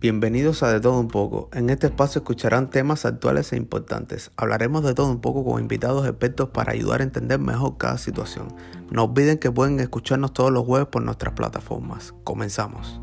Bienvenidos a De Todo Un poco. En este espacio escucharán temas actuales e importantes. Hablaremos de todo un poco con invitados expertos para ayudar a entender mejor cada situación. No olviden que pueden escucharnos todos los jueves por nuestras plataformas. Comenzamos.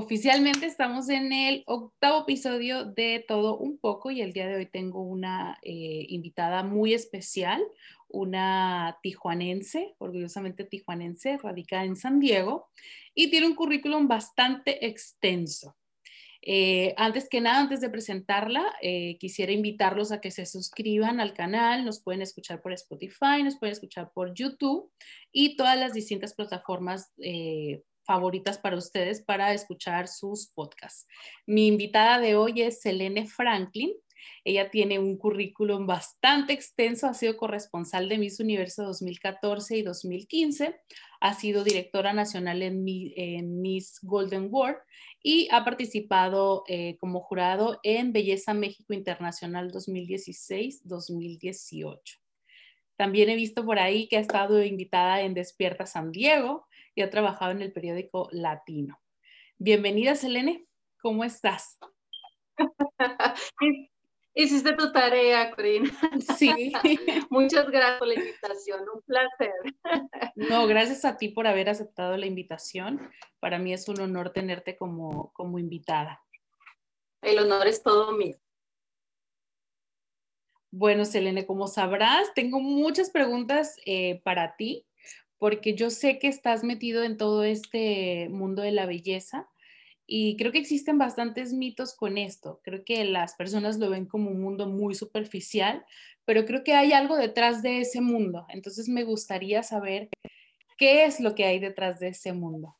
Oficialmente estamos en el octavo episodio de Todo un poco y el día de hoy tengo una eh, invitada muy especial, una tijuanense, orgullosamente tijuanense, radicada en San Diego y tiene un currículum bastante extenso. Eh, antes que nada, antes de presentarla, eh, quisiera invitarlos a que se suscriban al canal. Nos pueden escuchar por Spotify, nos pueden escuchar por YouTube y todas las distintas plataformas favoritas para ustedes para escuchar sus podcasts. Mi invitada de hoy es Selene Franklin. Ella tiene un currículum bastante extenso, ha sido corresponsal de Miss Universo 2014 y 2015, ha sido directora nacional en, Miss Golden World y ha participado eh, como jurado en Belleza México Internacional 2016-2018. También he visto por ahí que ha estado invitada en Despierta San Diego, y ha trabajado en el periódico Latino. Bienvenida, Selene. ¿Cómo estás? Hiciste tu tarea, Corina. Sí. Muchas gracias por la invitación, un placer. No, gracias a ti por haber aceptado la invitación. Para mí es un honor tenerte como, como invitada. El honor es todo mío. Bueno, Selene, como sabrás, tengo muchas preguntas eh, para ti porque yo sé que estás metido en todo este mundo de la belleza y creo que existen bastantes mitos con esto. Creo que las personas lo ven como un mundo muy superficial, pero creo que hay algo detrás de ese mundo. Entonces me gustaría saber qué es lo que hay detrás de ese mundo.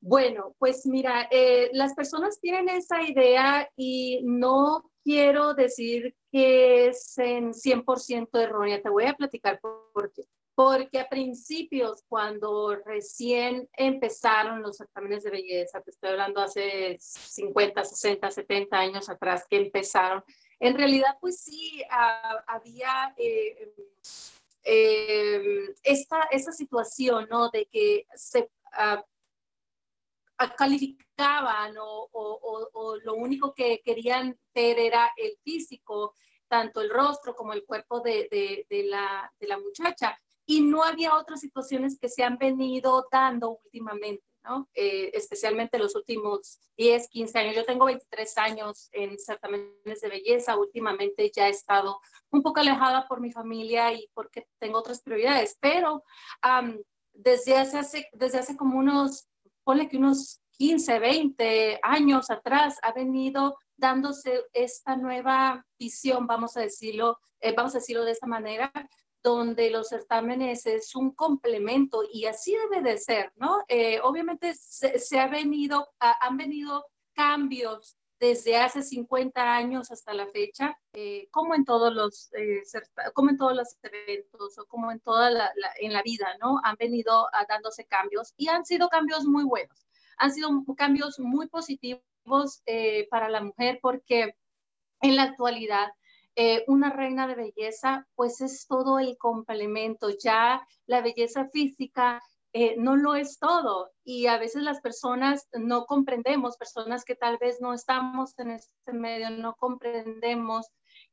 Bueno, pues mira, eh, las personas tienen esa idea y no quiero decir que es en 100% errónea. Te voy a platicar por qué porque a principios, cuando recién empezaron los certámenes de belleza, te estoy hablando hace 50, 60, 70 años atrás que empezaron, en realidad pues sí había eh, eh, esta, esa situación, ¿no? De que se uh, calificaban o, o, o, lo único que querían ver era el físico, tanto el rostro como el cuerpo de, de, de, la, de la muchacha y no había otras situaciones que se han venido dando últimamente, ¿no? Eh, especialmente los últimos 10, 15 años. Yo tengo 23 años en certámenes de belleza, últimamente ya he estado un poco alejada por mi familia y porque tengo otras prioridades, pero desde, hace, desde hace como unos, ponle que unos 15, 20 años atrás ha venido dándose esta nueva visión, vamos a decirlo, eh, vamos a decirlo de esta manera, donde los certámenes es un complemento y así debe de ser, ¿no? Eh, obviamente se, ha venido, han venido cambios desde hace 50 años hasta la fecha, eh, como en todos los, eh, como en todos los eventos o como en toda la, en la vida, ¿no? Han venido dándose cambios y han sido cambios muy buenos, han sido cambios muy positivos para la mujer porque en la actualidad eh, una reina de belleza, pues es todo el complemento. Ya la belleza física eh, no lo es todo y a veces las personas no comprendemos, personas que tal vez no estamos en este medio, no comprendemos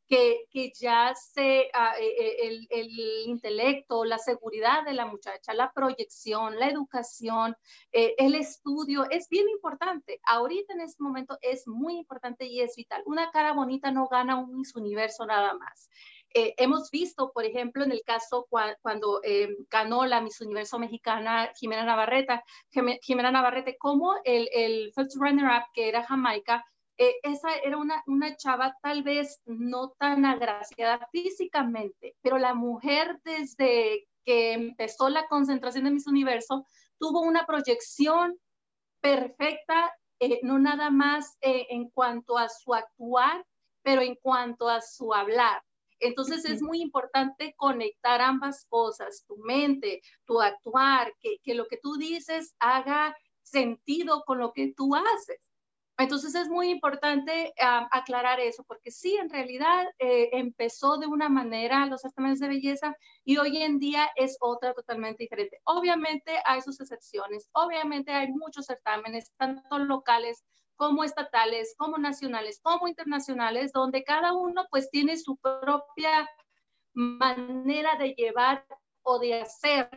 que, ya se, ah, eh, eh, el, intelecto, la seguridad de la muchacha, la proyección, la educación, eh, el estudio, es bien importante. Ahorita en este momento es muy importante y es vital. Una cara bonita no gana un Miss Universo nada más. hemos visto, por ejemplo, en el caso cuando ganó la Miss Universo mexicana Jimena Navarrete, Jimena Navarrete, como el, el first runner-up que era Jamaica, eh, esa era una, una chava tal vez no tan agraciada físicamente, pero la mujer desde que empezó la concentración de Miss Universo tuvo una proyección perfecta, eh, no nada más eh, en cuanto a su actuar, pero en cuanto a su hablar. Entonces es muy importante conectar ambas cosas, tu mente, tu actuar, que, que lo que tú dices haga sentido con lo que tú haces. Entonces es muy importante ah, aclarar eso, porque sí, en realidad eh, empezó de una manera los certámenes de belleza y hoy en día es otra totalmente diferente. Obviamente hay sus excepciones, obviamente hay muchos certámenes, tanto locales como estatales, como nacionales, como internacionales, donde cada uno pues tiene su propia manera de llevar o de hacer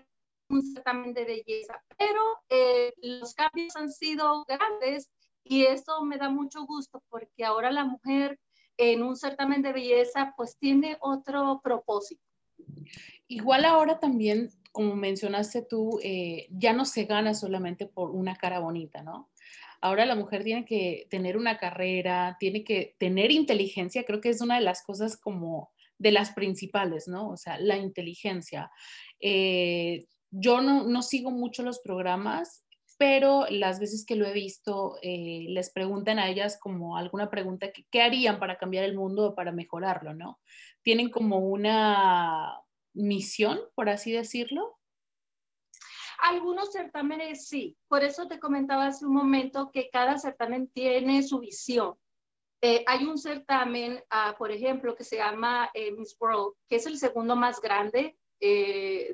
un certamen de belleza, pero eh, los cambios han sido grandes y eso me da mucho gusto porque ahora la mujer en un certamen de belleza pues tiene otro propósito. Igual ahora también, como mencionaste tú, eh, ya no se gana solamente por una cara bonita, ¿no? Ahora la mujer tiene que tener una carrera, tiene que tener inteligencia, creo que es una de las cosas como de las principales, ¿no? O sea, la inteligencia. Eh, yo no, no, sigo mucho los programas, pero las veces que lo he visto, eh, les preguntan a ellas como alguna pregunta, que, ¿qué harían para cambiar el mundo o para mejorarlo, no? Tienen como una misión, por así decirlo. Algunos certámenes sí, por eso te comentaba hace un momento que cada certamen tiene su visión. Eh, hay un certamen, uh, por ejemplo, que se llama eh, Miss World, que es el segundo más grande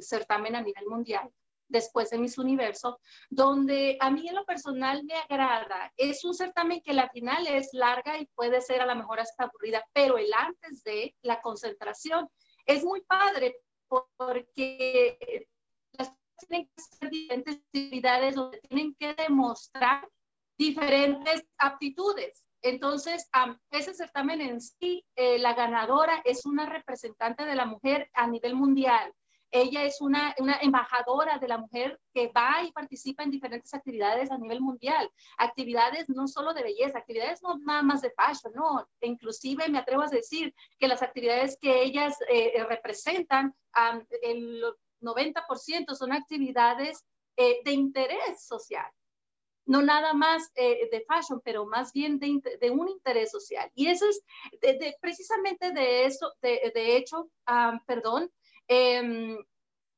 certamen a nivel mundial después de Miss Universo, donde a mí en lo personal me agrada. Es un certamen que la final es larga y puede ser a lo mejor hasta aburrida, pero el antes de la concentración es muy padre porque las tienen que hacer diferentes actividades donde tienen que demostrar diferentes aptitudes. Entonces, ese certamen en sí, eh, la ganadora es una representante de la mujer a nivel mundial. Ella es una, una, embajadora de la mujer que va y participa en diferentes actividades a nivel mundial. Actividades no solo de belleza, actividades no nada más de fashion, no. Inclusive me atrevo a decir que las actividades que ellas eh, eh, representan, el 90% son actividades eh, de interés social no nada más de fashion, pero más bien de, un interés social. Y eso es precisamente de eso, de, hecho, perdón, Em,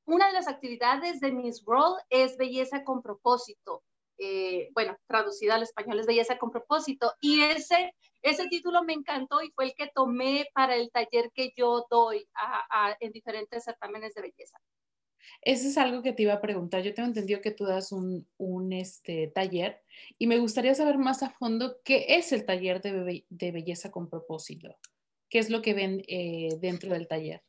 una de las actividades de Miss World es belleza con propósito. Eh, bueno, traducida al español es belleza con propósito. Y ese, ese título me encantó y fue el que tomé para el taller que yo doy en diferentes certámenes de belleza. Eso es algo que te iba a preguntar. Yo tengo entendido que tú das un, un este, taller y me gustaría saber más a fondo qué es el taller de, de belleza con propósito. ¿Qué es lo que ven eh, dentro del taller?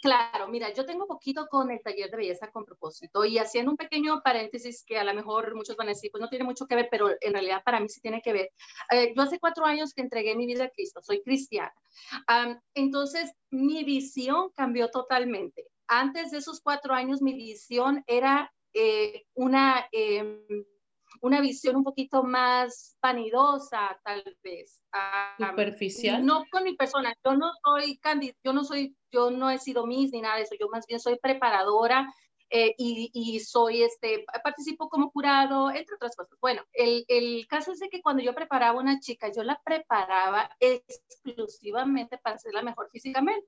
Claro, mira, yo tengo poquito con el taller de belleza con propósito y haciendo un pequeño paréntesis que a lo mejor muchos van a decir, pues no tiene mucho que ver, pero en realidad para mí sí tiene que ver. Eh, yo hace cuatro años que entregué mi vida a Cristo, soy cristiana. entonces, mi visión cambió totalmente. Antes de esos cuatro años, mi visión era eh, una... Em, una visión un poquito más vanidosa, tal vez. Superficial. no con mi persona, yo no soy yo no soy, yo no he sido Miss ni nada de eso, yo más bien soy preparadora eh, y, y, soy, este, participo como jurado, entre otras cosas. Bueno, el, el, caso es que cuando yo preparaba una chica, yo la preparaba exclusivamente para la mejor físicamente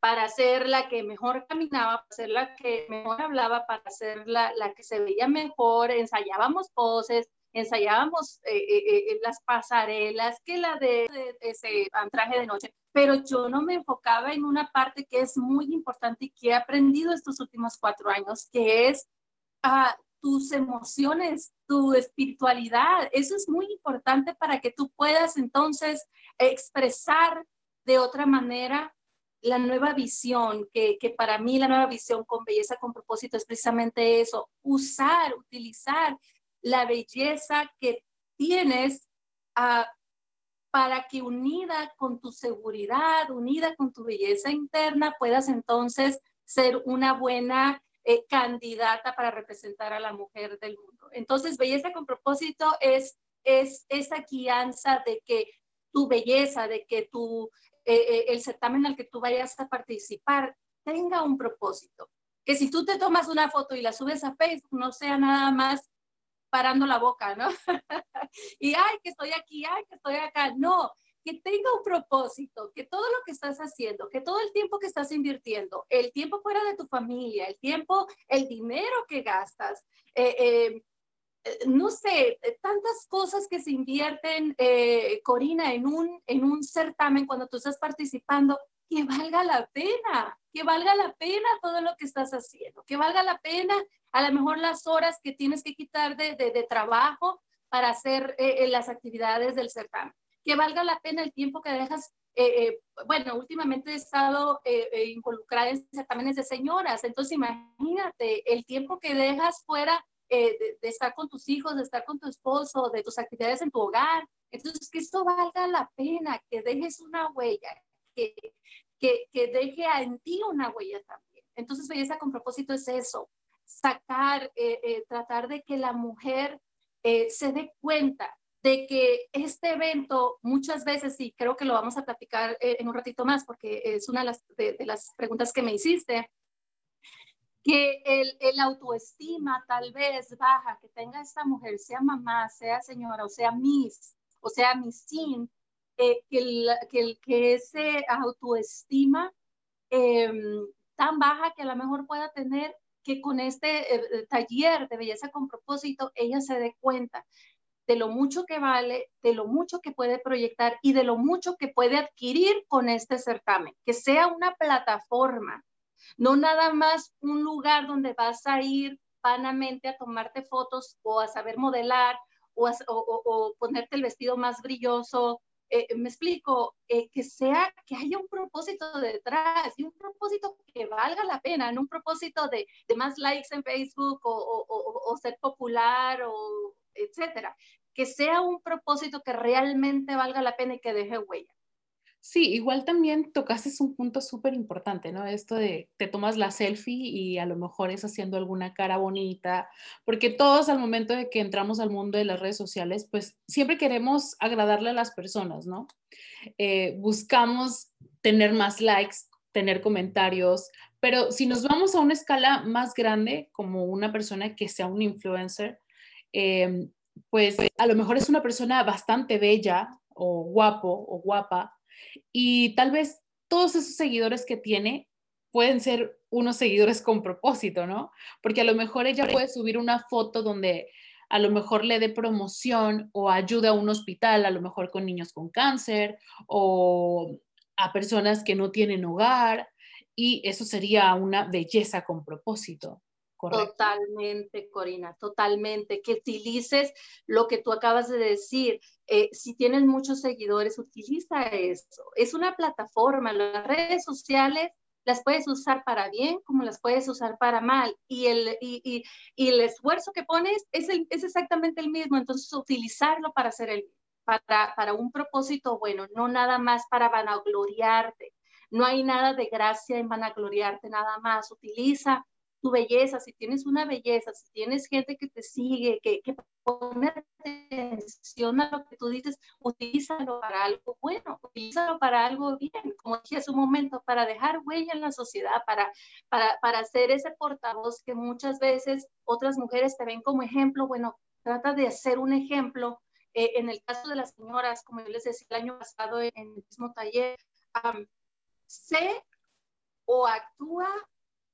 para ser la que mejor caminaba, para ser la que mejor hablaba, para ser la, la que se veía mejor, ensayábamos poses, ensayábamos eh, eh, eh, las pasarelas, que la de, ese traje de noche, pero yo no me enfocaba en una parte que es muy importante y que he aprendido estos últimos cuatro años, que es uh, tus emociones, tu espiritualidad. Eso es muy importante para que tú puedas entonces expresar de otra manera la nueva visión, que, para mí la nueva visión con belleza con propósito es precisamente eso, usar, utilizar la belleza que tienes ah, para que unida con tu seguridad, unida con tu belleza interna, puedas entonces ser una buena eh, candidata para representar a la mujer del mundo. Entonces, belleza con propósito es, es esa guianza de que tu belleza, de que tu eh, eh, el certamen al que tú vayas a participar tenga un propósito. Que si tú te tomas una foto y la subes a Facebook, no sea nada más parando la boca, ¿no? y, ay, que estoy aquí, ay, que estoy acá. No, que tenga un propósito, que todo lo que estás haciendo, que todo el tiempo que estás invirtiendo, el tiempo fuera de tu familia, el tiempo, el dinero que gastas, eh, no sé, tantas cosas que se invierten, eh, Corina, en un, en un certamen cuando tú estás participando, que valga la pena, que valga la pena todo lo que estás haciendo, que valga la pena a lo mejor las horas que tienes que quitar de, de, trabajo para hacer eh, eh, las actividades del certamen, que valga la pena el tiempo que dejas. Eh, bueno, últimamente he estado involucrada en certámenes de señoras, entonces imagínate el tiempo que dejas fuera de, de, estar con tus hijos, de estar con tu esposo, de tus actividades en tu hogar. Entonces, que esto valga la pena, que dejes una huella, que, que, deje en ti una huella también. Entonces, belleza con propósito es eso, sacar, eh, eh, tratar de que la mujer eh, se dé cuenta de que este evento muchas veces, y creo que lo vamos a platicar en un ratito más porque es una de las, de, las preguntas que me hiciste, que el, el, autoestima tal vez baja, que tenga esta mujer, sea mamá, sea señora, o sea miss, o sea sin que, el, que, que ese autoestima em, tan baja que a lo mejor pueda tener que con este eh, eh, taller de belleza con propósito, ella se dé cuenta de lo mucho que vale, de lo mucho que puede proyectar y de lo mucho que puede adquirir con este certamen, que sea una plataforma, no nada más un lugar donde vas a ir vanamente a tomarte fotos o a saber modelar o, o ponerte el vestido más brilloso eh, me explico, eh, que sea, que haya un propósito detrás y un propósito que valga la pena, no un propósito de, más likes en Facebook o, o, ser popular o etcétera, que sea un propósito que realmente valga la pena y que deje huella. Sí, igual también tocaste un punto súper importante, ¿no? Esto de te tomas la selfie y a lo mejor es haciendo alguna cara bonita, porque todos al momento de que entramos al mundo de las redes sociales, pues siempre queremos agradarle a las personas, ¿no? Eh, buscamos tener más likes, tener comentarios, pero si nos vamos a una escala más grande, como una persona que sea un influencer, em, pues a lo mejor es una persona bastante bella o guapo o guapa, y tal vez todos esos seguidores que tiene pueden ser unos seguidores con propósito, ¿no? Porque a lo mejor ella puede subir una foto donde a lo mejor le dé promoción o ayude a un hospital, a lo mejor con niños con cáncer o a personas que no tienen hogar y eso sería una belleza con propósito. Totalmente, Corina, totalmente. Que utilices lo que tú acabas de decir. Eh, si tienes muchos seguidores, utiliza eso. Es una plataforma. Las redes sociales las puedes usar para bien como las puedes usar para mal. Y el, y, y, el esfuerzo que pones es, el, es exactamente el mismo. Entonces, utilizarlo para hacer el, para, para un propósito bueno, no nada más para vanagloriarte. No hay nada de gracia en vanagloriarte, nada más. Utiliza tu belleza, si tienes una belleza, si tienes gente que te sigue, que, que pone atención a lo que tú dices, utilízalo para algo bueno, utilízalo para algo bien, como dije hace un momento, para dejar huella en la sociedad, para, para, para ser ese portavoz que muchas veces otras mujeres te ven como ejemplo, bueno, trata de ser un ejemplo. Eh, en el caso de las señoras, como yo les decía el año pasado en el mismo taller, sé o actúa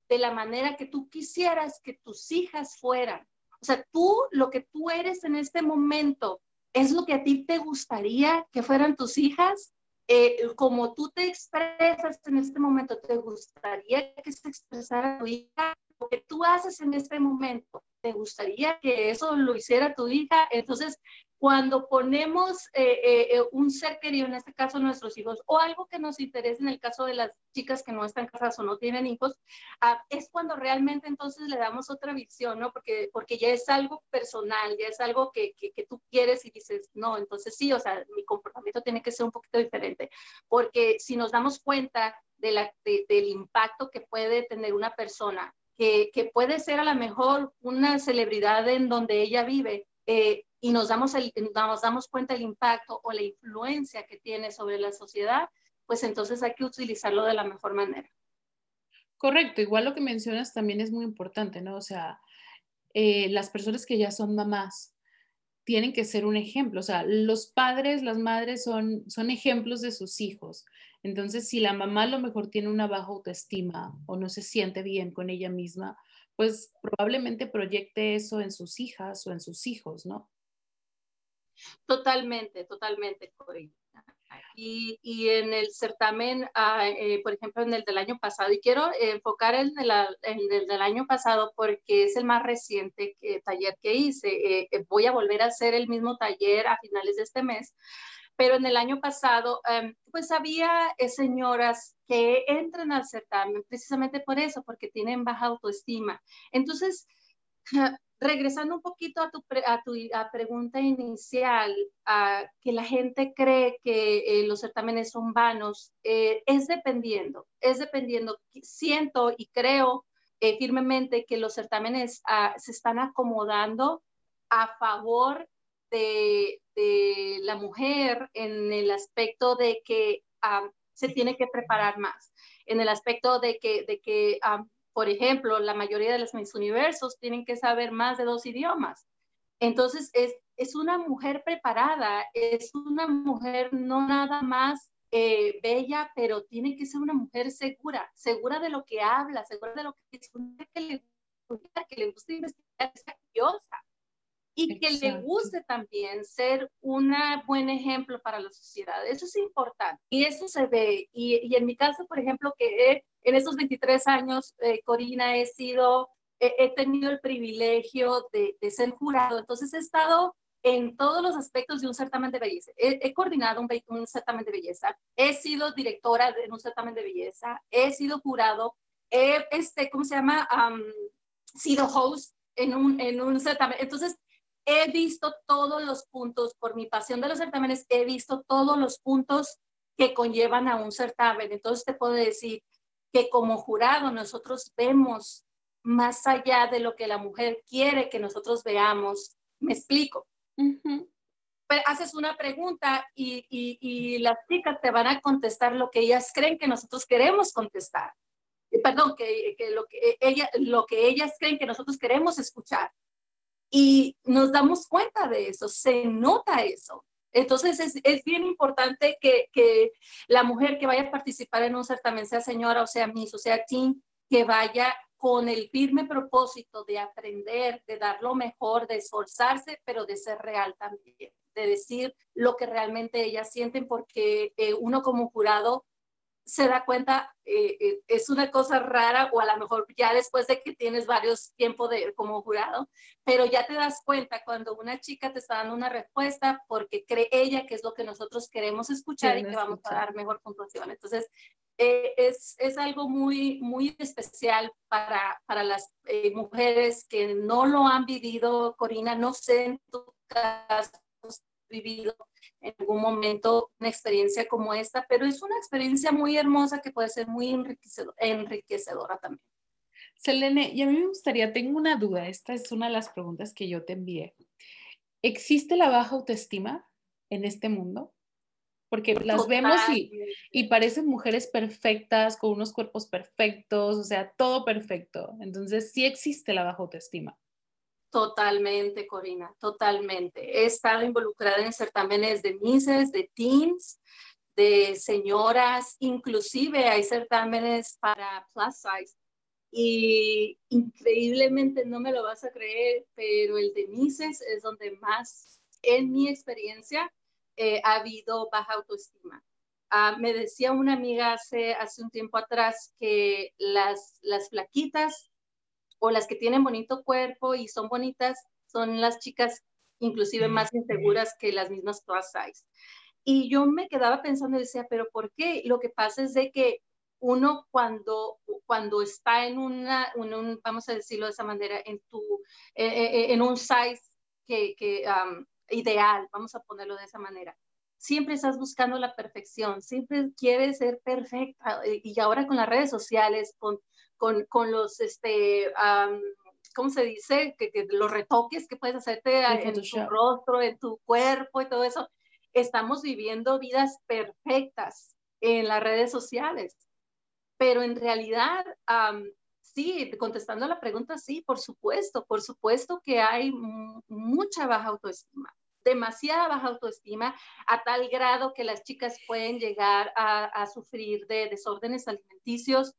de la manera que tú quisieras que tus hijas fueran. O sea, tú, lo que tú eres en este momento, ¿es lo que a ti te gustaría que fueran tus hijas? Eh, como tú te expresas en este momento, ¿te gustaría que se expresara tu hija? Lo que tú haces en este momento, ¿te gustaría que eso lo hiciera tu hija? Entonces, cuando ponemos eh, eh, eh, un ser querido, en este caso nuestros hijos, o algo que nos interesa en el caso de las chicas que no están casadas o no tienen hijos, ah, es cuando realmente entonces le damos otra visión, ¿no? Porque, porque ya es algo personal, ya es algo que, que, tú quieres y dices, no, entonces sí, o sea, mi comportamiento tiene que ser un poquito diferente, porque si nos damos cuenta de la, del impacto que puede tener una persona, que, que, puede ser a lo mejor una celebridad en donde ella vive, eh, y nos damos, el, nos damos cuenta del impacto o la influencia que tiene sobre la sociedad, pues entonces hay que utilizarlo de la mejor manera. Correcto, igual lo que mencionas también es muy importante, ¿no? O sea, eh, las personas que ya son mamás tienen que ser un ejemplo, o sea, los padres, las madres son, son ejemplos de sus hijos. Entonces, si la mamá a lo mejor tiene una baja autoestima o no se siente bien con ella misma, pues probablemente proyecte eso en sus hijas o en sus hijos, ¿no? Totalmente, totalmente, Y, y, en el certamen, ah, eh, por ejemplo, en el del año pasado, y quiero enfocar en el, en el, del año pasado porque es el más reciente que, taller que hice. Eh, eh, voy a volver a hacer el mismo taller a finales de este mes, pero en el año pasado, em, pues había señoras que entran al certamen precisamente por eso, porque tienen baja autoestima. Entonces, regresando un poquito a tu, a tu pregunta inicial, a que la gente cree que eh, los certámenes son vanos, eh, es dependiendo, es dependiendo. Siento y creo eh, firmemente que los certámenes ah, se están acomodando a favor de, de, la mujer en el aspecto de que ah, se tiene que preparar más, en el aspecto de que, de que ah, por ejemplo, la mayoría de los Miss Universos tienen que saber más de dos idiomas. Entonces, es, es una mujer preparada, es una mujer no nada más eh, bella, pero tiene que ser una mujer segura, segura de lo que habla, segura de lo que, que le, que le gusta investigar, es curiosa y que le guste también ser un buen ejemplo para la sociedad. Eso es importante y eso se ve. Y, y en mi caso, por ejemplo, que en estos 23 años, eh, Corina, he sido, he tenido el privilegio de, de, ser jurado, entonces he estado en todos los aspectos de un certamen de belleza. He, coordinado un, un, certamen de belleza, he sido directora de un certamen de belleza, he sido jurado, he, este, ¿cómo se llama? Um, sido host en un, en un certamen. Entonces, he visto todos los puntos, por mi pasión de los certámenes, he visto todos los puntos que conllevan a un certamen. Entonces te puedo decir que como jurado nosotros vemos más allá de lo que la mujer quiere que nosotros veamos. Me explico. haces una pregunta y, y, las chicas te van a contestar lo que ellas creen que nosotros queremos contestar. Eh, perdón, que, que, lo, que, ella, lo que ellas creen que nosotros queremos escuchar. Y nos damos cuenta de eso, se nota eso. Entonces es, bien importante que, que, la mujer que vaya a participar en un certamen, sea señora o sea miss o sea teen, que vaya con el firme propósito de aprender, de dar lo mejor, de esforzarse, pero de ser real también, de decir lo que realmente ellas sienten, porque eh, uno como jurado se da cuenta, eh, eh, es una cosa rara o a lo mejor ya después de que tienes varios tiempos de, como jurado, pero ya te das cuenta cuando una chica te está dando una respuesta porque cree ella que es lo que nosotros queremos escuchar y que vamos a dar mejor puntuación. Entonces, eh, es, es, algo muy, muy especial para, para las mujeres que no lo han vivido, Corina, no sé en tu caso, vivido en algún momento una experiencia como esta, pero es una experiencia muy hermosa que puede ser muy enriquecedora también. Selene, y a mí me gustaría, tengo una duda, esta es una de las preguntas que yo te envié. ¿Existe la baja autoestima en este mundo? Porque las vemos y, y, parecen mujeres perfectas, con unos cuerpos perfectos, o sea, todo perfecto. Entonces, sí existe la baja autoestima. Totalmente, Corina, totalmente. He estado involucrada en certámenes de mises, de teens, de señoras, inclusive hay certámenes para plus size. Y increíblemente, no me lo vas a creer, pero el de mises es donde más, en mi experiencia, eh, ha habido baja autoestima. Ah, me decía una amiga hace, hace un tiempo atrás que las, las flaquitas o las que tienen bonito cuerpo y son bonitas son las chicas inclusive más inseguras que las mismas plus size. Y yo me quedaba pensando y decía, pero ¿por qué? Lo que pasa es de que uno cuando, cuando está en una, un, vamos a decirlo de esa manera, en, tu, eh, eh, eh, en un size que, que ideal, vamos a ponerlo de esa manera, siempre estás buscando la perfección, siempre quieres ser perfecta. Y ahora con las redes sociales, con con, con los, este, ¿cómo se dice? Que, que, los retoques que puedes hacerte en tu rostro, en tu cuerpo y todo eso. Estamos viviendo vidas perfectas en las redes sociales, pero en realidad, sí, contestando a la pregunta, sí, por supuesto, por supuesto que hay mucha baja autoestima demasiada baja autoestima a tal grado que las chicas pueden llegar a, a sufrir de desórdenes alimenticios,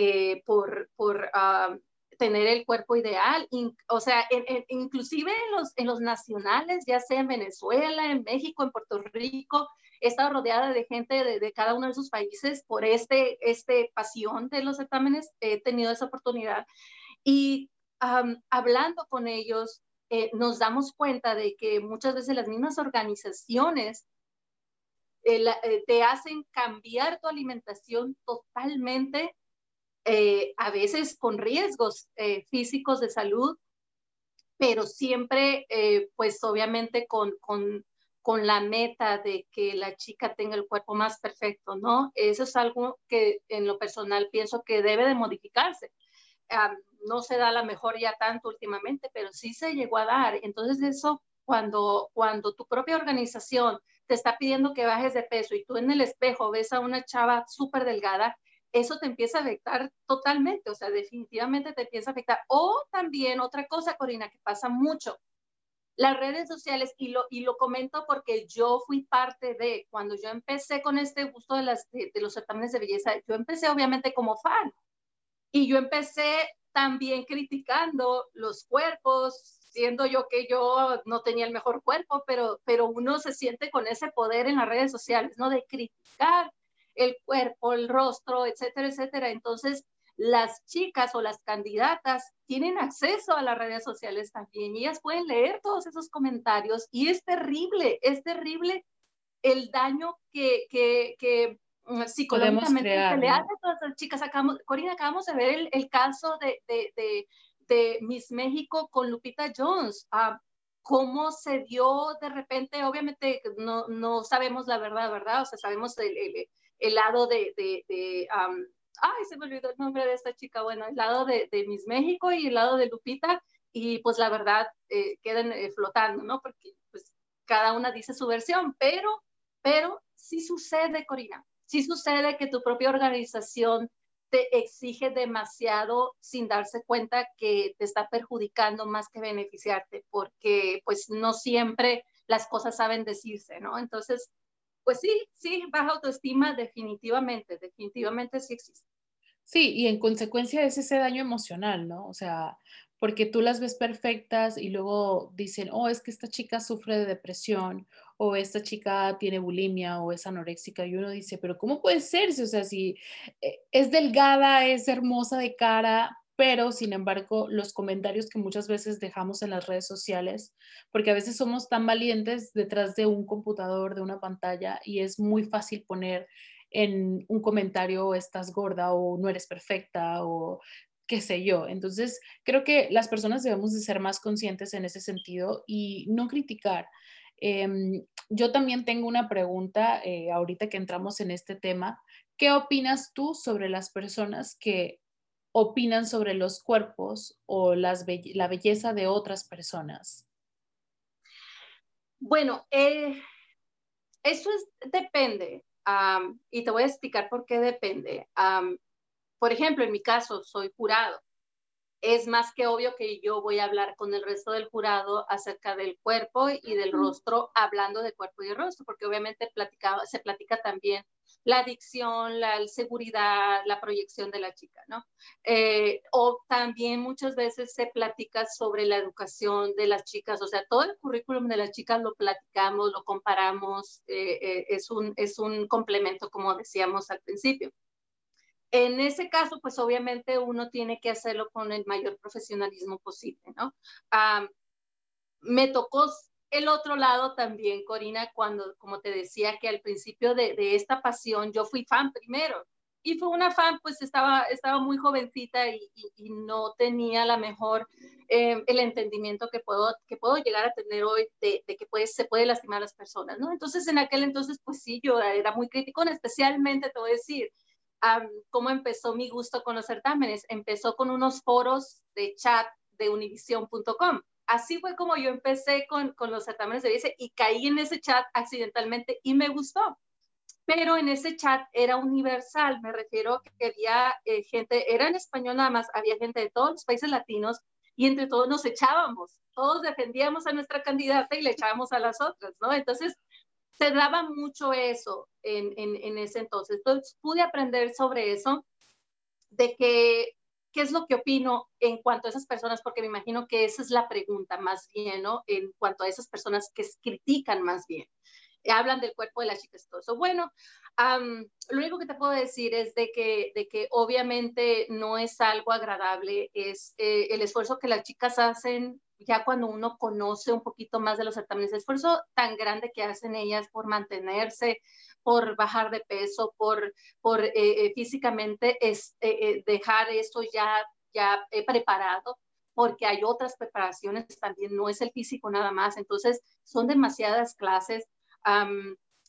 eh, por, por ah, tener el cuerpo ideal, o sea, inclusive en los, en los nacionales, ya sea en Venezuela, en México, en Puerto Rico, he estado rodeada de gente de, cada uno de sus países por este, este pasión de los certámenes, he tenido esa oportunidad. Y hablando con ellos, eh, nos damos cuenta de que muchas veces las mismas organizaciones eh, eh, te hacen cambiar tu alimentación totalmente, a veces con riesgos físicos de salud, pero siempre, pues obviamente con, con, con la meta de que la chica tenga el cuerpo más perfecto, ¿no? Eso es algo que en lo personal pienso que debe de modificarse no se da la mejor ya tanto últimamente, pero sí se llegó a dar. Entonces eso, cuando, cuando tu propia organización te está pidiendo que bajes de peso y tú en el espejo ves a una chava súper delgada, eso te empieza a afectar totalmente, o sea, definitivamente te empieza a afectar. O también otra cosa, Corina, que pasa mucho, las redes sociales, y lo, y lo comento porque yo fui parte de, cuando yo empecé con este gusto de, las, de, los certámenes de belleza, yo empecé obviamente como fan, y yo empecé también criticando los cuerpos, siendo yo que yo no tenía el mejor cuerpo, pero, pero uno se siente con ese poder en las redes sociales, ¿no? De criticar el cuerpo, el rostro, etcétera, etcétera. Entonces, las chicas o las candidatas tienen acceso a las redes sociales también y ellas pueden leer todos esos comentarios y es terrible, es terrible el daño que, que, que Mm, psicológicamente crear, se le hace a todas las chicas. Acabamos, Corina, acabamos de ver el, el caso de, de, de, de, Miss México con Lupita Jones. Ah, cómo se dio de repente, obviamente no, no sabemos la verdad, ¿verdad? O sea, sabemos el, el, el lado de, de, ay, se me olvidó el nombre de esta chica, bueno, el lado de, de Miss México y el lado de Lupita, y pues la verdad eh, quedan eh, flotando, ¿no? Porque pues cada una dice su versión, pero, pero sí sucede, Corina, sí sucede que tu propia organización te exige demasiado sin darse cuenta que te está perjudicando más que beneficiarte, porque pues no siempre las cosas saben decirse, ¿no? Entonces, pues sí, sí, baja autoestima definitivamente, definitivamente sí existe. Sí, y en consecuencia es ese daño emocional, ¿no? O sea, porque tú las ves perfectas y luego dicen, oh, es que esta chica sufre de depresión o esta chica tiene bulimia o es anoréxica y uno dice, pero ¿cómo puede ser? O sea, si eh, es delgada, es hermosa de cara, pero sin embargo los comentarios que muchas veces dejamos en las redes sociales, porque a veces somos tan valientes detrás de un computador, de una pantalla y es muy fácil poner en un comentario estás gorda o no eres perfecta o qué sé yo. Entonces, creo que las personas debemos de ser más conscientes en ese sentido y no criticar. Em, yo también tengo una pregunta eh, ahorita que entramos en este tema. ¿Qué opinas tú sobre las personas que opinan sobre los cuerpos o las la belleza de otras personas? Bueno, eh, eso es, depende. y te voy a explicar por qué depende. por ejemplo, en mi caso, soy jurado es más que obvio que yo voy a hablar con el resto del jurado acerca del cuerpo y del rostro, hablando de cuerpo y rostro, porque obviamente se platica también la adicción, la seguridad, la proyección de la chica, ¿no? Eh, o también muchas veces se platica sobre la educación de las chicas, o sea, todo el currículum de las chicas lo platicamos, lo comparamos, eh, eh, es, un, es un complemento, como decíamos al principio. En ese caso, pues obviamente uno tiene que hacerlo con el mayor profesionalismo posible, ¿no? me tocó el otro lado también, Corina, cuando, como te decía, que al principio de, esta pasión yo fui fan primero. Y fue una fan, pues estaba, estaba muy jovencita y, no tenía la mejor, eh, el entendimiento que puedo, que puedo llegar a tener hoy de, que puede, se puede lastimar a las personas, ¿no? Entonces, en aquel entonces, pues sí, yo era muy crítico, especialmente, te voy a decir, cómo empezó mi gusto con los certámenes. Empezó con unos foros de chat de univision.com. Así fue como yo empecé con, con los certámenes de belleza y caí en ese chat accidentalmente y me gustó. Pero en ese chat era universal, me refiero que había eh, gente, era en español nada más, había gente de todos los países latinos y entre todos nos echábamos, todos defendíamos a nuestra candidata y le echábamos a las otras, ¿no? Entonces, se daba mucho eso en, en, ese entonces. Entonces pude aprender sobre eso, de que, ¿qué es lo que opino en cuanto a esas personas? Porque me imagino que esa es la pregunta más bien, ¿no? En cuanto a esas personas que critican más bien. Hablan del cuerpo de la chica estoso. Bueno, lo único que te puedo decir es de que, de que obviamente no es algo agradable, es eh, el esfuerzo que las chicas hacen ya cuando uno conoce un poquito más de los certámenes, el esfuerzo tan grande que hacen ellas por mantenerse, por bajar de peso, por, por eh, eh, físicamente es, dejar esto ya, ya preparado, porque hay otras preparaciones también, no es el físico nada más, entonces son demasiadas clases.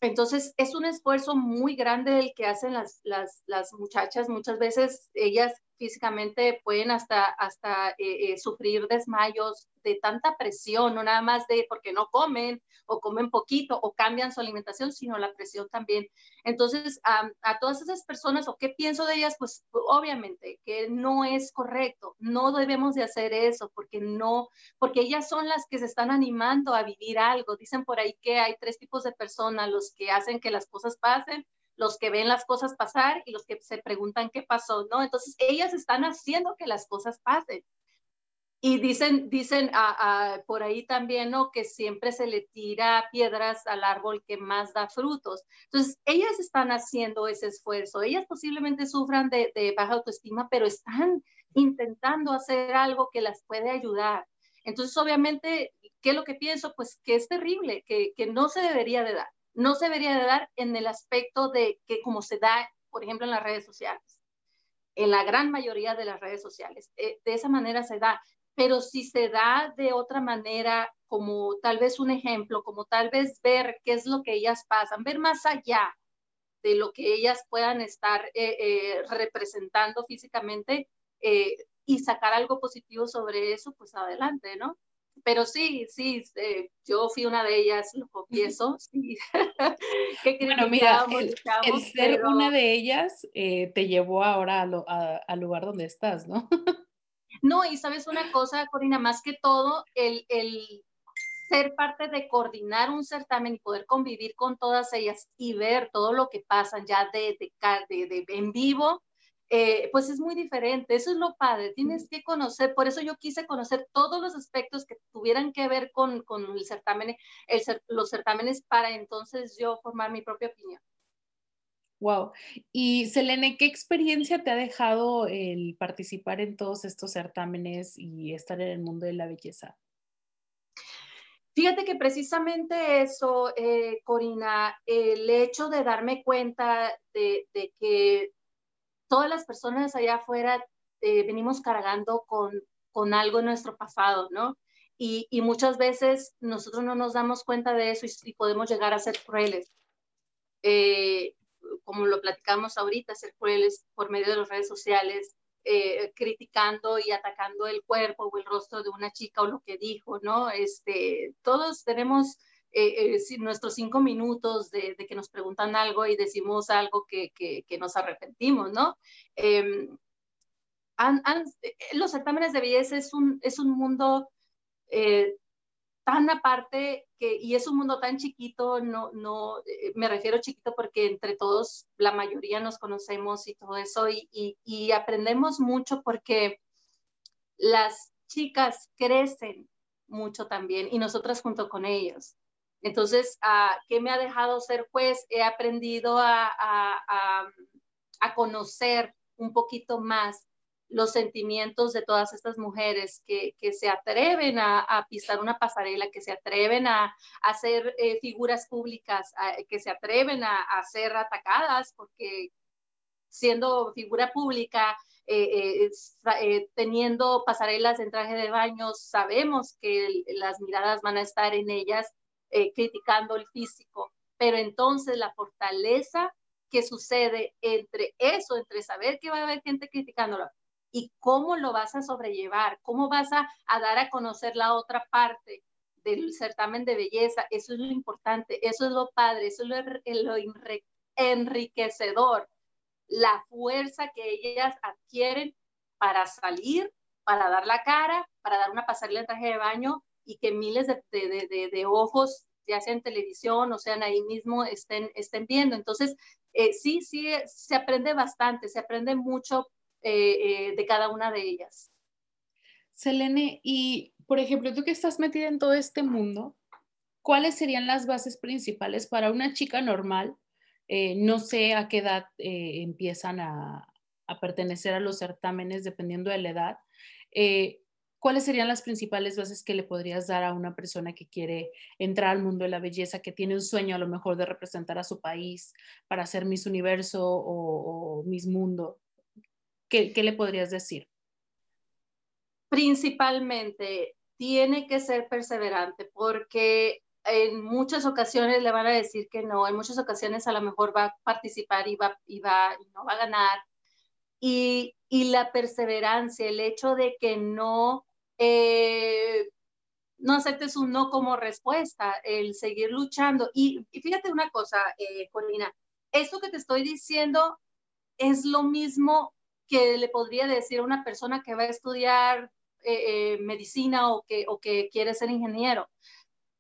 Entonces, es un esfuerzo muy grande el que hacen las, las, las muchachas. Muchas veces ellas físicamente pueden hasta, hasta eh, eh, sufrir desmayos de tanta presión, no nada más de porque no comen o comen poquito o cambian su alimentación, sino la presión también. Entonces, a, todas esas personas, ¿o qué pienso de ellas? Pues obviamente que no es correcto, no debemos de hacer eso porque no, porque ellas son las que se están animando a vivir algo. Dicen por ahí que hay tres tipos de personas, los que hacen que las cosas pasen, los que ven las cosas pasar y los que se preguntan qué pasó, ¿no? Entonces, ellas están haciendo que las cosas pasen. Y dicen, dicen por ahí también, ¿no? Que siempre se le tira piedras al árbol que más da frutos. Entonces, ellas están haciendo ese esfuerzo. Ellas posiblemente sufran de, baja autoestima, pero están intentando hacer algo que las puede ayudar. Entonces, obviamente, ¿qué es lo que pienso? Pues que es terrible, que, que no se debería de dar no se debería de dar en el aspecto de que como se da, por ejemplo, en las redes sociales. En la gran mayoría de las redes sociales. Eh, de esa manera se da. Pero si se da de otra manera, como tal vez un ejemplo, como tal vez ver qué es lo que ellas pasan, ver más allá de lo que ellas puedan estar eh, eh, representando físicamente y sacar algo positivo sobre eso, pues adelante, ¿no? Pero sí, sí, eh, yo fui una de ellas, lo confieso. Sí. bueno, mira, el, ser una de ellas eh, te llevó ahora al lugar donde estás, ¿no? no, y sabes una cosa, Corina, más que todo, el, el ser parte de coordinar un certamen y poder convivir con todas ellas y ver todo lo que pasan ya de, de, de en vivo, eh, pues es muy diferente. Eso es lo padre. Tienes que conocer, por eso yo quise conocer todos los aspectos que tuvieran que ver con, con el certamen, el, los certámenes para entonces yo formar mi propia opinión. Wow. Y Selene, ¿qué experiencia te ha dejado el participar en todos estos certámenes y estar en el mundo de la belleza? Fíjate que precisamente eso, eh, Corina, el hecho de darme cuenta de, de que todas las personas allá afuera eh, venimos cargando con, con algo en nuestro pasado, ¿no? Y, y, muchas veces nosotros no nos damos cuenta de eso y, podemos llegar a ser crueles. Eh, como lo platicamos ahorita, ser crueles por medio de las redes sociales, eh, criticando y atacando el cuerpo o el rostro de una chica o lo que dijo, ¿no? Este, todos tenemos eh, eh nuestros cinco minutos de, que nos preguntan algo y decimos algo que, que, nos arrepentimos, ¿no? Em, eh, los certámenes de belleza es un, es un mundo eh, tan aparte que, y es un mundo tan chiquito, no, no, me refiero chiquito porque entre todos la mayoría nos conocemos y todo eso, y, y, y aprendemos mucho porque las chicas crecen mucho también y nosotras junto con ellos. Entonces, ¿qué me ha dejado ser juez? He aprendido a, conocer un poquito más los sentimientos de todas estas mujeres que, se atreven a, pisar una pasarela, que se atreven a, hacer eh, figuras públicas, que se atreven a, ser atacadas, porque siendo figura pública, eh, eh, teniendo pasarelas en traje de baño, sabemos que las miradas van a estar en ellas eh, criticando el físico, pero entonces la fortaleza que sucede entre eso, entre saber que va a haber gente criticándolo y cómo lo vas a sobrellevar, cómo vas a, dar a conocer la otra parte del certamen de belleza, eso es lo importante, eso es lo padre, eso es lo, enriquecedor, la fuerza que ellas adquieren para salir, para dar la cara, para dar una pasarela en traje de baño y que miles de, de, de, ojos, ya sea en televisión o sean ahí mismo, estén, estén viendo. Entonces, eh, sí, sí, se aprende bastante, se aprende mucho eh, de cada una de ellas. Selene, y por ejemplo, tú que estás metida en todo este mundo, ¿cuáles serían las bases principales para una chica normal? no sé a qué edad empiezan a, a, pertenecer a los certámenes, dependiendo de la edad. ¿Cuáles serían las principales bases que le podrías dar a una persona que quiere entrar al mundo de la belleza, que tiene un sueño a lo mejor de representar a su país para ser Miss Universo o, Miss Mundo? ¿Qué, le podrías decir? Principalmente, tiene que ser perseverante porque en muchas ocasiones le van a decir que no, en muchas ocasiones a lo mejor va a participar y, va, y, va, y no va a ganar. Y, y la perseverancia, el hecho de que no eh, no aceptes un no como respuesta, el seguir luchando. Y, fíjate una cosa, eh, Colina, esto que te estoy diciendo es lo mismo que le podría decir a una persona que va a estudiar eh, medicina o que, o que quiere ser ingeniero.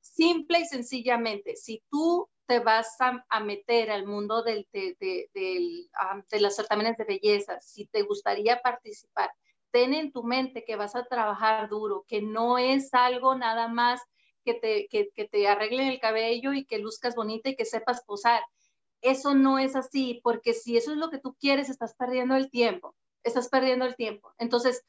Simple y sencillamente, si tú te vas a, meter al mundo de, de, de los certámenes de belleza, si te gustaría participar, ten en tu mente que vas a trabajar duro, que no es algo nada más que te, que, te arreglen el cabello y que luzcas bonita y que sepas posar. Eso no es así, porque si eso es lo que tú quieres, estás perdiendo el tiempo, estás perdiendo el tiempo. Entonces,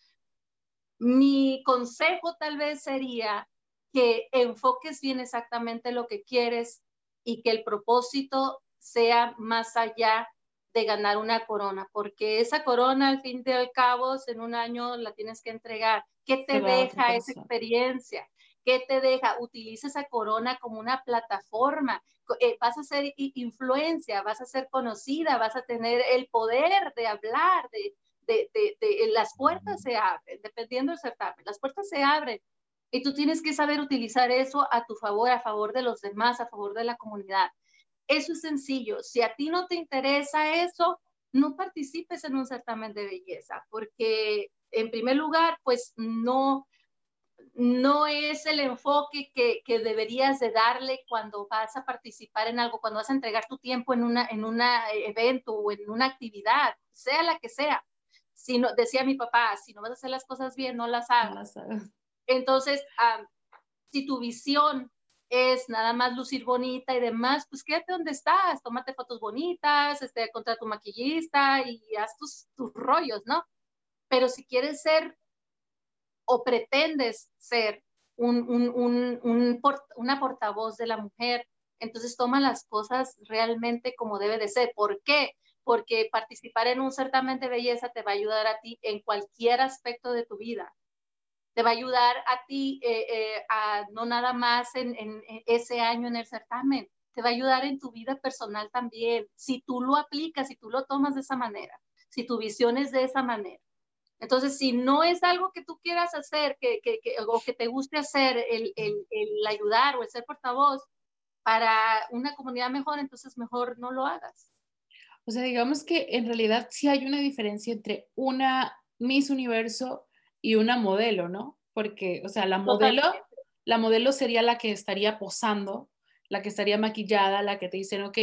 mi consejo tal vez sería que enfoques bien exactamente lo que quieres y que el propósito sea más allá de ganar una corona, porque esa corona al fin y al cabo en un año la tienes que entregar. ¿Qué te deja esa experiencia? ¿Qué te deja? Utiliza esa corona como una plataforma. Eh, vas a ser influencia, vas a ser conocida, vas a tener el poder de hablar, de, de, de, las puertas se abren, dependiendo del certamen, las puertas se abren. Y tú tienes que saber utilizar eso a tu favor, a favor de los demás, a favor de la comunidad. Eso es sencillo. Si a ti no te interesa eso, no participes en un certamen de belleza, porque en primer lugar, pues no, no es el enfoque que, que, deberías de darle cuando vas a participar en algo, cuando vas a entregar tu tiempo en un en una evento o en una actividad, sea la que sea. Si no, decía mi papá, si no vas a hacer las cosas bien, no las hagas. Entonces, si tu visión es nada más lucir bonita y demás, pues quédate donde estás, tómate fotos bonitas, este, contra tu maquillista y haz tus, tus rollos, ¿no? Pero si quieres ser o pretendes ser un, un, un, una portavoz de la mujer, entonces toma las cosas realmente como debe de ser. ¿Por qué? Porque participar en un certamen de belleza te va a ayudar a ti en cualquier aspecto de tu vida te va a ayudar a ti, eh, eh, a, no nada más en, ese año en el certamen, te va a ayudar en tu vida personal también, si tú lo aplicas, si tú lo tomas de esa manera, si tu visión es de esa manera. Entonces, si no es algo que tú quieras hacer que, que, que o que te guste hacer, el, el, el ayudar o el ser portavoz para una comunidad mejor, entonces mejor no lo hagas. O sea, digamos que en realidad sí hay una diferencia entre una Miss Universo y una modelo, ¿no? Porque, o sea, la modelo, la modelo sería la que estaría posando, la que estaría maquillada, la que te dicen, ok,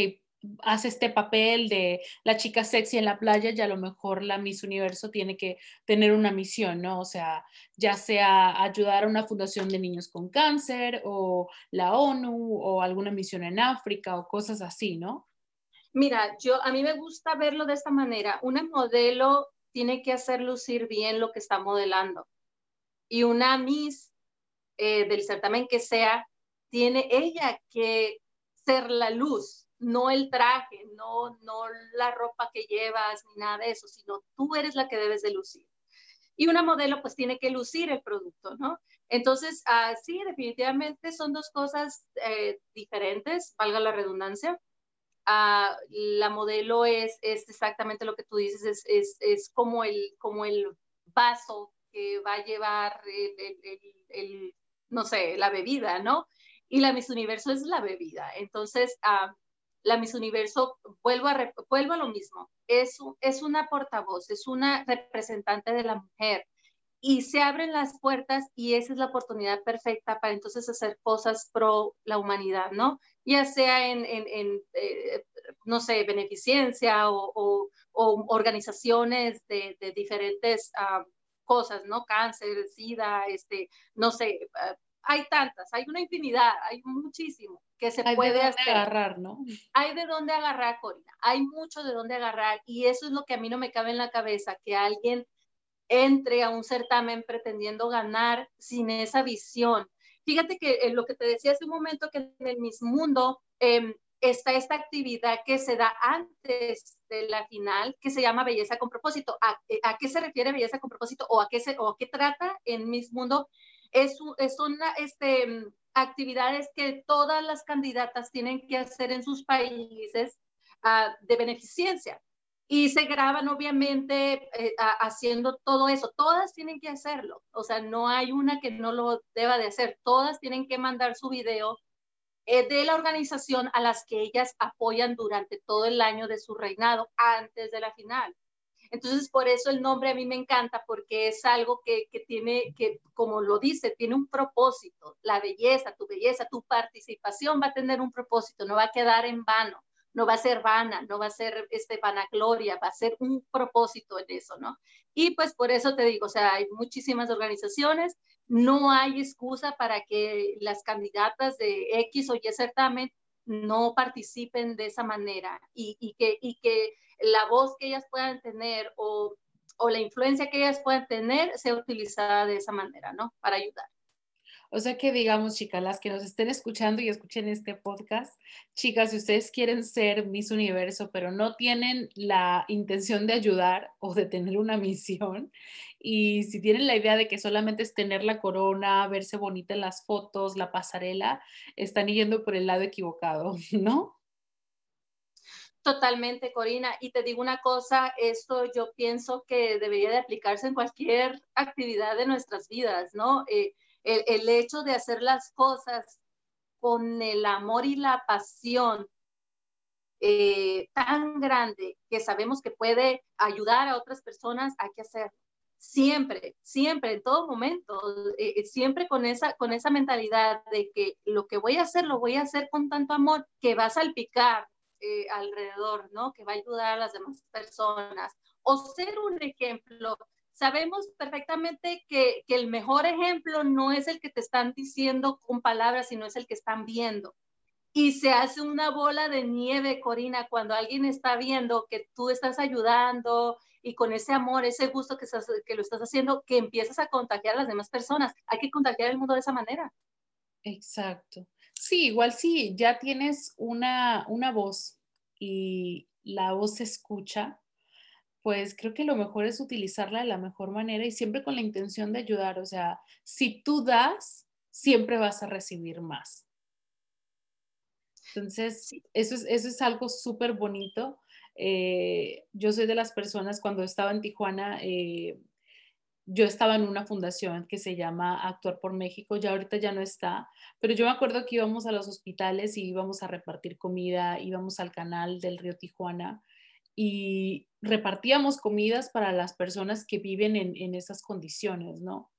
haz este papel de la chica sexy en la playa y a lo mejor la Miss Universo tiene que tener una misión, ¿no? O sea, ya sea ayudar a una fundación de niños con cáncer o la ONU o alguna misión en África o cosas así, ¿no? Mira, yo a mí me gusta verlo de esta manera. Una modelo tiene que hacer lucir bien lo que está modelando. Y una Miss eh, del certamen que sea, tiene ella que ser la luz, no el traje, no, no la ropa que llevas, ni nada de eso, sino tú eres la que debes de lucir. Y una modelo pues tiene que lucir el producto, ¿no? Entonces, sí, definitivamente son dos cosas eh, diferentes, valga la redundancia, la modelo es, es exactamente lo que tú dices, es, es, es, como, el, como el vaso que va a llevar el, el, no sé, la bebida, ¿no? Y la Miss Universo es la bebida. Entonces, la Miss Universo, vuelvo a, vuelvo a lo mismo, es, es una portavoz, es una representante de la mujer y se abren las puertas y esa es la oportunidad perfecta para entonces hacer cosas pro la humanidad, ¿no? Ya sea en, en, en eh, no sé, beneficencia o, organizaciones de, diferentes ah, cosas, ¿no? Cáncer, SIDA, este, no sé, ah, hay tantas, hay una infinidad, hay muchísimo que se puede de dónde agarrar, ¿no? Hay de dónde agarrar, Corina, hay mucho de dónde agarrar y eso es lo que a mí no me cabe en la cabeza, que alguien entre a un certamen pretendiendo ganar sin esa visión. Fíjate que eh, lo que te decía hace un momento, que en el mismo mundo em, está esta actividad que se da antes de la final, que se llama Belleza con propósito. ¿A, eh, qué se refiere Belleza con propósito o a qué, se, o qué trata en Miss Mundo? Es, este, actividades que todas las candidatas tienen que hacer en sus países uh, de beneficencia y se graban obviamente eh, haciendo todo eso. Todas tienen que hacerlo, o sea, no hay una que no lo deba de hacer. Todas tienen que mandar su video eh, de la organización a las que ellas apoyan durante todo el año de su reinado antes de la final. Entonces, por eso el nombre a mí me encanta, porque es algo que, que, tiene, que como lo dice, tiene un propósito. La belleza, tu belleza, tu participación va a tener un propósito, no va a quedar en vano no va a ser vana, no va a ser este, vanagloria, va a ser un propósito en eso, ¿no? Y pues por eso te digo, o sea, hay muchísimas organizaciones, no hay excusa para que las candidatas de X o Y certamen no participen de esa manera y, que, la voz que ellas puedan tener o, o la influencia que ellas puedan tener sea utilizada de esa manera, ¿no? Para ayudar. O sea que digamos, chicas, las que nos estén escuchando y escuchen este podcast, chicas, si ustedes quieren ser Miss Universo, pero no tienen la intención de ayudar o de tener una misión, y si tienen la idea de que solamente es tener la corona, verse bonita en las fotos, la pasarela, están yendo por el lado equivocado, ¿no? Totalmente, Corina. Y te digo una cosa, esto yo pienso que debería de aplicarse en cualquier actividad de nuestras vidas, ¿no? Eh, el, hecho de hacer las cosas con el amor y la pasión eh, tan grande que sabemos que puede ayudar a otras personas, hay que hacerlo. Siempre, siempre, en todo momento, eh, eh, siempre con esa, con esa mentalidad de que lo que voy a hacer, lo voy a hacer con tanto amor que va a salpicar alrededor, ¿no? Que va a ayudar a las demás personas. O ser un ejemplo sabemos perfectamente que, el mejor ejemplo no es el que te están diciendo con palabras, sino es el que están viendo. Y se hace una bola de nieve, Corina, cuando alguien está viendo que tú estás ayudando y con ese amor, ese gusto que, lo estás haciendo, que empiezas a contagiar a las demás personas. Hay que contagiar el mundo de esa manera. Exacto. Sí, igual sí, ya tienes una, una voz y la voz se escucha, pues creo que lo mejor es utilizarla de la mejor manera y siempre con la intención de ayudar. O sea, si tú das, siempre vas a recibir más. Entonces, eso es, eso es algo súper bonito. Eh, yo soy de las personas, cuando estaba en Tijuana, eh, yo estaba en una fundación que se llama Actuar por México, ya ahorita ya no está, pero yo me acuerdo que íbamos a los hospitales y íbamos a repartir comida, íbamos al canal del río Tijuana y repartíamos comidas para las personas que viven en, esas condiciones, ¿no?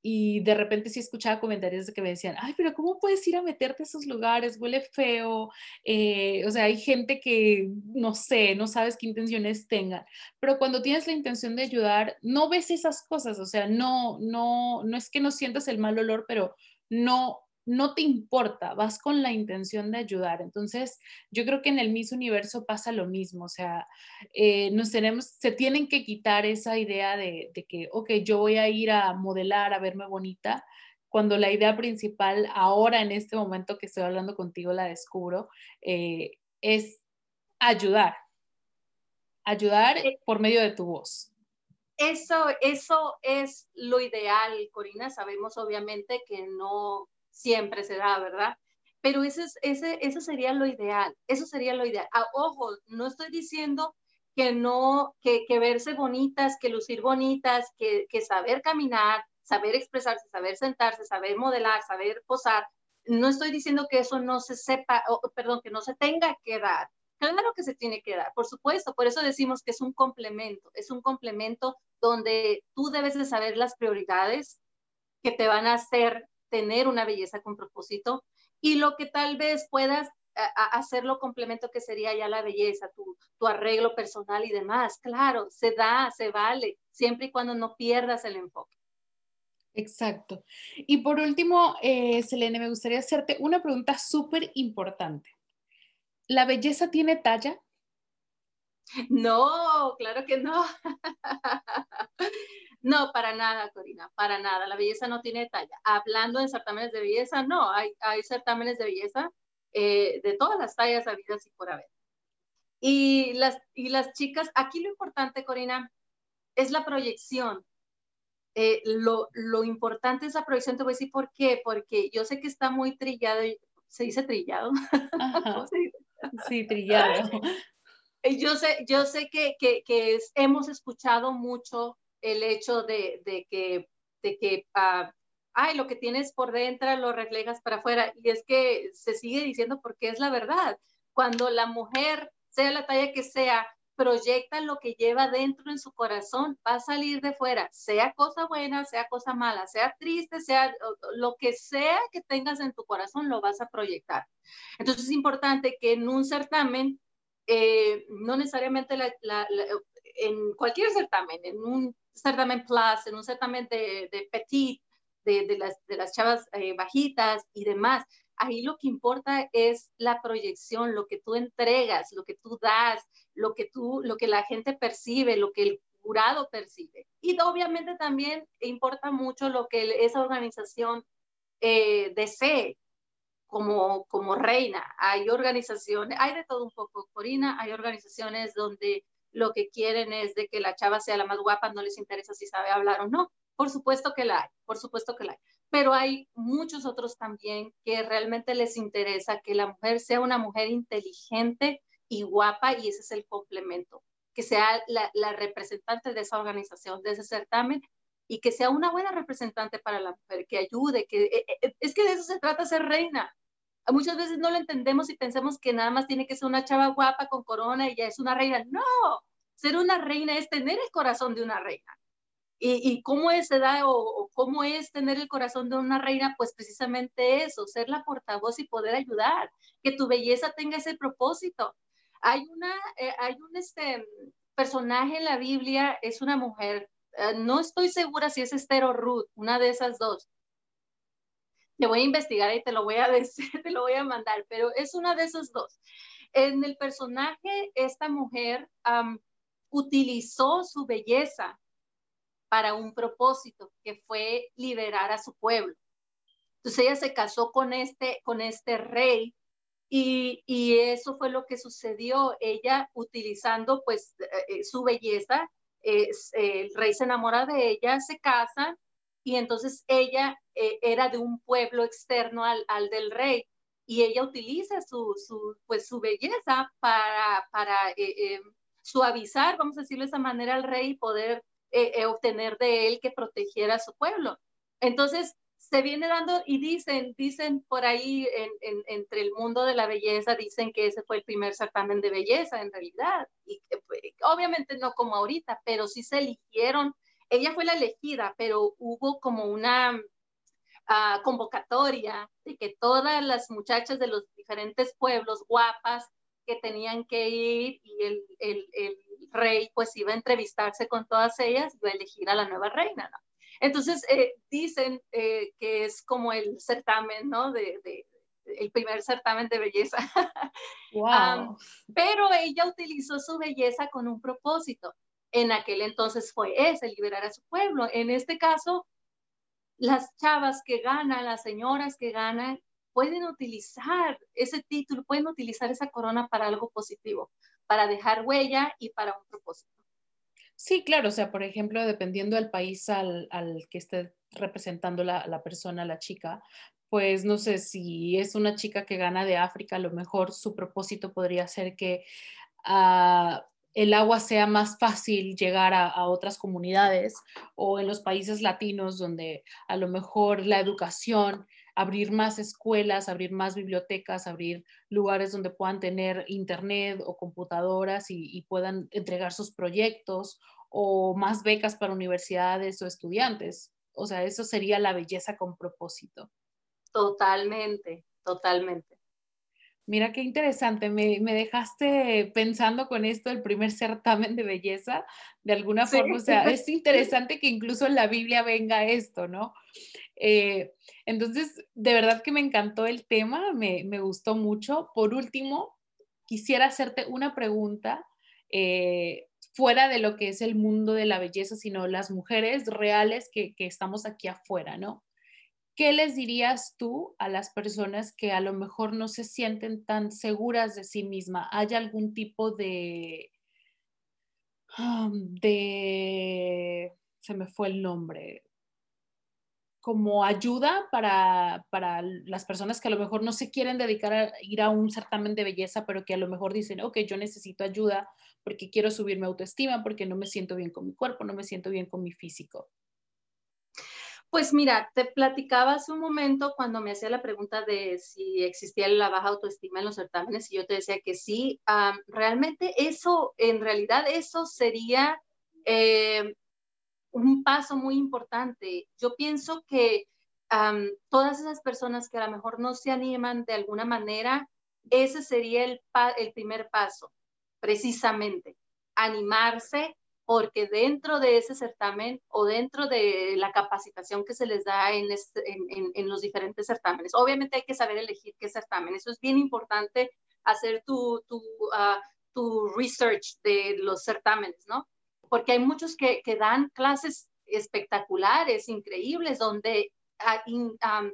Y de repente sí escuchaba comentarios de que me decían, ay, pero ¿cómo puedes ir a meterte a esos lugares? Huele feo. Eh, o sea, hay gente que, no sé, no sabes qué intenciones tengan. Pero cuando tienes la intención de ayudar, no ves esas cosas. O sea, no, no, no es que no sientas el mal olor, pero no, no te importa, vas con la intención de ayudar. Entonces, yo creo que en el Miss Universo pasa lo mismo, o sea, eh, nos tenemos, se tienen que quitar esa idea de, que, ok, yo voy a ir a modelar, a verme bonita, cuando la idea principal, ahora en este momento que estoy hablando contigo, la descubro, eh, es ayudar, ayudar eh, por medio de tu voz. Eso, eso es lo ideal, Corina. Sabemos obviamente que no, siempre se da, ¿verdad? Pero ese, ese, eso sería lo ideal, eso sería lo ideal. Ah, ojo, no estoy diciendo que no, que, que verse bonitas, que lucir bonitas, que, que saber caminar, saber expresarse, saber sentarse, saber modelar, saber posar. No estoy diciendo que eso no se sepa, perdón, que no se tenga que dar. Claro que se tiene que dar, por supuesto. Por eso decimos que es un complemento, es un complemento donde tú debes de saber las prioridades que te van a hacer tener una belleza con propósito y lo que tal vez puedas hacerlo complemento que sería ya la belleza, tu, tu arreglo personal y demás. Claro, se da, se vale, siempre y cuando no pierdas el enfoque. Exacto. Y por último, eh, Selene, me gustaría hacerte una pregunta súper importante. ¿La belleza tiene talla? No, claro que no. No, para nada, Corina, para nada. La belleza no tiene talla. Hablando de certámenes de belleza, no, hay, hay certámenes de belleza eh, de todas las tallas habidas y por haber. Y las, y las chicas, aquí lo importante, Corina, es la proyección. Eh, lo, lo, importante es la proyección, te voy a decir por qué, porque yo sé que está muy trillado, se dice trillado. Sí, trillado. Yo sé, yo sé que, que, hemos escuchado mucho el hecho de, de que, de que uh, ay, lo que tienes por dentro lo reflejas para afuera. Y es que se sigue diciendo porque es la verdad. Cuando la mujer, sea la talla que sea, proyecta lo que lleva dentro en su corazón, va a salir de fuera, sea cosa buena, sea cosa mala, sea triste, sea lo que sea que tengas en tu corazón, lo vas a proyectar. Entonces es importante que en un certamen, eh, no necesariamente en cualquier certamen, en un certamen plus, en un certamen de, de petit, de, de, las, de las chavas eh, bajitas y demás. Ahí lo que importa es la proyección, lo que tú entregas, lo que tú das, lo que tú, lo que la gente percibe, lo que el jurado percibe. Y obviamente también importa mucho lo que esa organización eh, desee como, como reina. Hay organizaciones, hay de todo un poco, Corina, hay organizaciones donde lo que quieren es de que la chava sea la más guapa, no les interesa si sabe hablar o no. Por supuesto que la hay, por supuesto que la hay. Pero hay muchos otros también que realmente les interesa que la mujer sea una mujer inteligente y guapa y ese es el complemento. Que sea la, la representante de esa organización, de ese certamen y que sea una buena representante para la mujer, que ayude, que eh, eh, es que de eso se trata ser reina. Muchas veces no lo entendemos y pensamos que nada más tiene que ser una chava guapa con corona y ya es una reina. No, ser una reina es tener el corazón de una reina. ¿Y, cómo es edad o, cómo es tener el corazón de una reina? Pues precisamente eso, ser la portavoz y poder ayudar, que tu belleza tenga ese propósito. Hay, una, eh, hay un este, personaje en la Biblia, es una mujer, eh, no estoy segura si es Esther o Ruth, una de esas dos. Te voy a investigar y te lo voy a decir, te lo voy a mandar, pero es una de esas dos. En el personaje, esta mujer utilizó su belleza para un propósito que fue liberar a su pueblo. Entonces ella se casó con este, con este rey y, y eso fue lo que sucedió. Ella utilizando pues eh, su belleza, es, el rey se enamora de ella, se casan y entonces ella eh, era de un pueblo externo al, al, del rey y ella utiliza su, su, pues, su belleza para, para eh, suavizar, vamos a decirlo de esa manera, al rey y poder eh, eh, obtener de él que protegiera a su pueblo. Entonces, se viene dando y dicen, dicen por ahí en, entre el mundo de la belleza, dicen que ese fue el primer certamen de belleza en realidad. Y obviamente no como ahorita, pero sí se eligieron. Ella fue la elegida, pero hubo como una uh, convocatoria de que todas las muchachas de los diferentes pueblos guapas que tenían que ir y el, el, el rey pues iba a entrevistarse con todas ellas y a elegir a la nueva reina, ¿no? Entonces eh, dicen eh, que es como el certamen, ¿no? De, de el primer certamen de belleza. Wow. pero ella utilizó su belleza con un propósito. En aquel entonces fue ese, liberar a su pueblo. En este caso, las chavas que ganan, las señoras que ganan, pueden utilizar ese título, pueden utilizar esa corona para algo positivo, para dejar huella y para un propósito. Sí, claro, o sea, por ejemplo, dependiendo del país al, que esté representando la, persona, la chica, pues no sé si es una chica que gana de África, a lo mejor su propósito podría ser que uh, el agua sea más fácil llegar a, otras comunidades o en los países latinos donde a lo mejor la educación abrir más escuelas, abrir más bibliotecas, abrir lugares donde puedan tener internet o computadoras y, puedan entregar sus proyectos o más becas para universidades o estudiantes. O sea, eso sería la belleza con propósito. Totalmente, totalmente. Mira qué interesante, me, dejaste pensando con esto el primer certamen de belleza, de alguna forma, o sea, es interesante que incluso en la Biblia venga esto, ¿no? Eh, entonces, de verdad que me encantó el tema, me, gustó mucho. Por último, quisiera hacerte una pregunta eh, fuera de lo que es el mundo de la belleza, sino las mujeres reales que, que estamos aquí afuera, ¿no? ¿qué les dirías tú a las personas que a lo mejor no se sienten tan seguras de sí misma? ¿Hay algún tipo de, de, se me fue el nombre, como ayuda para, para, las personas que a lo mejor no se quieren dedicar a ir a un certamen de belleza, pero que a lo mejor dicen, ok, yo necesito ayuda porque quiero subir mi autoestima, porque no me siento bien con mi cuerpo, no me siento bien con mi físico. Pues mira, te platicaba hace un momento cuando me hacía la pregunta de si existía la baja autoestima en los certámenes y yo te decía que sí, realmente eso, en realidad eso sería eh, un paso muy importante. Yo pienso que todas esas personas que a lo mejor no se animan de alguna manera, ese sería el, el primer paso, precisamente, animarse porque dentro de ese certamen o dentro de la capacitación que se les da en, en, los diferentes certámenes, obviamente hay que saber elegir qué certamen. Eso es bien importante, hacer tu, tu, ah, tu research de los certámenes, ¿no? Porque hay muchos que, que dan clases espectaculares, increíbles, donde uh,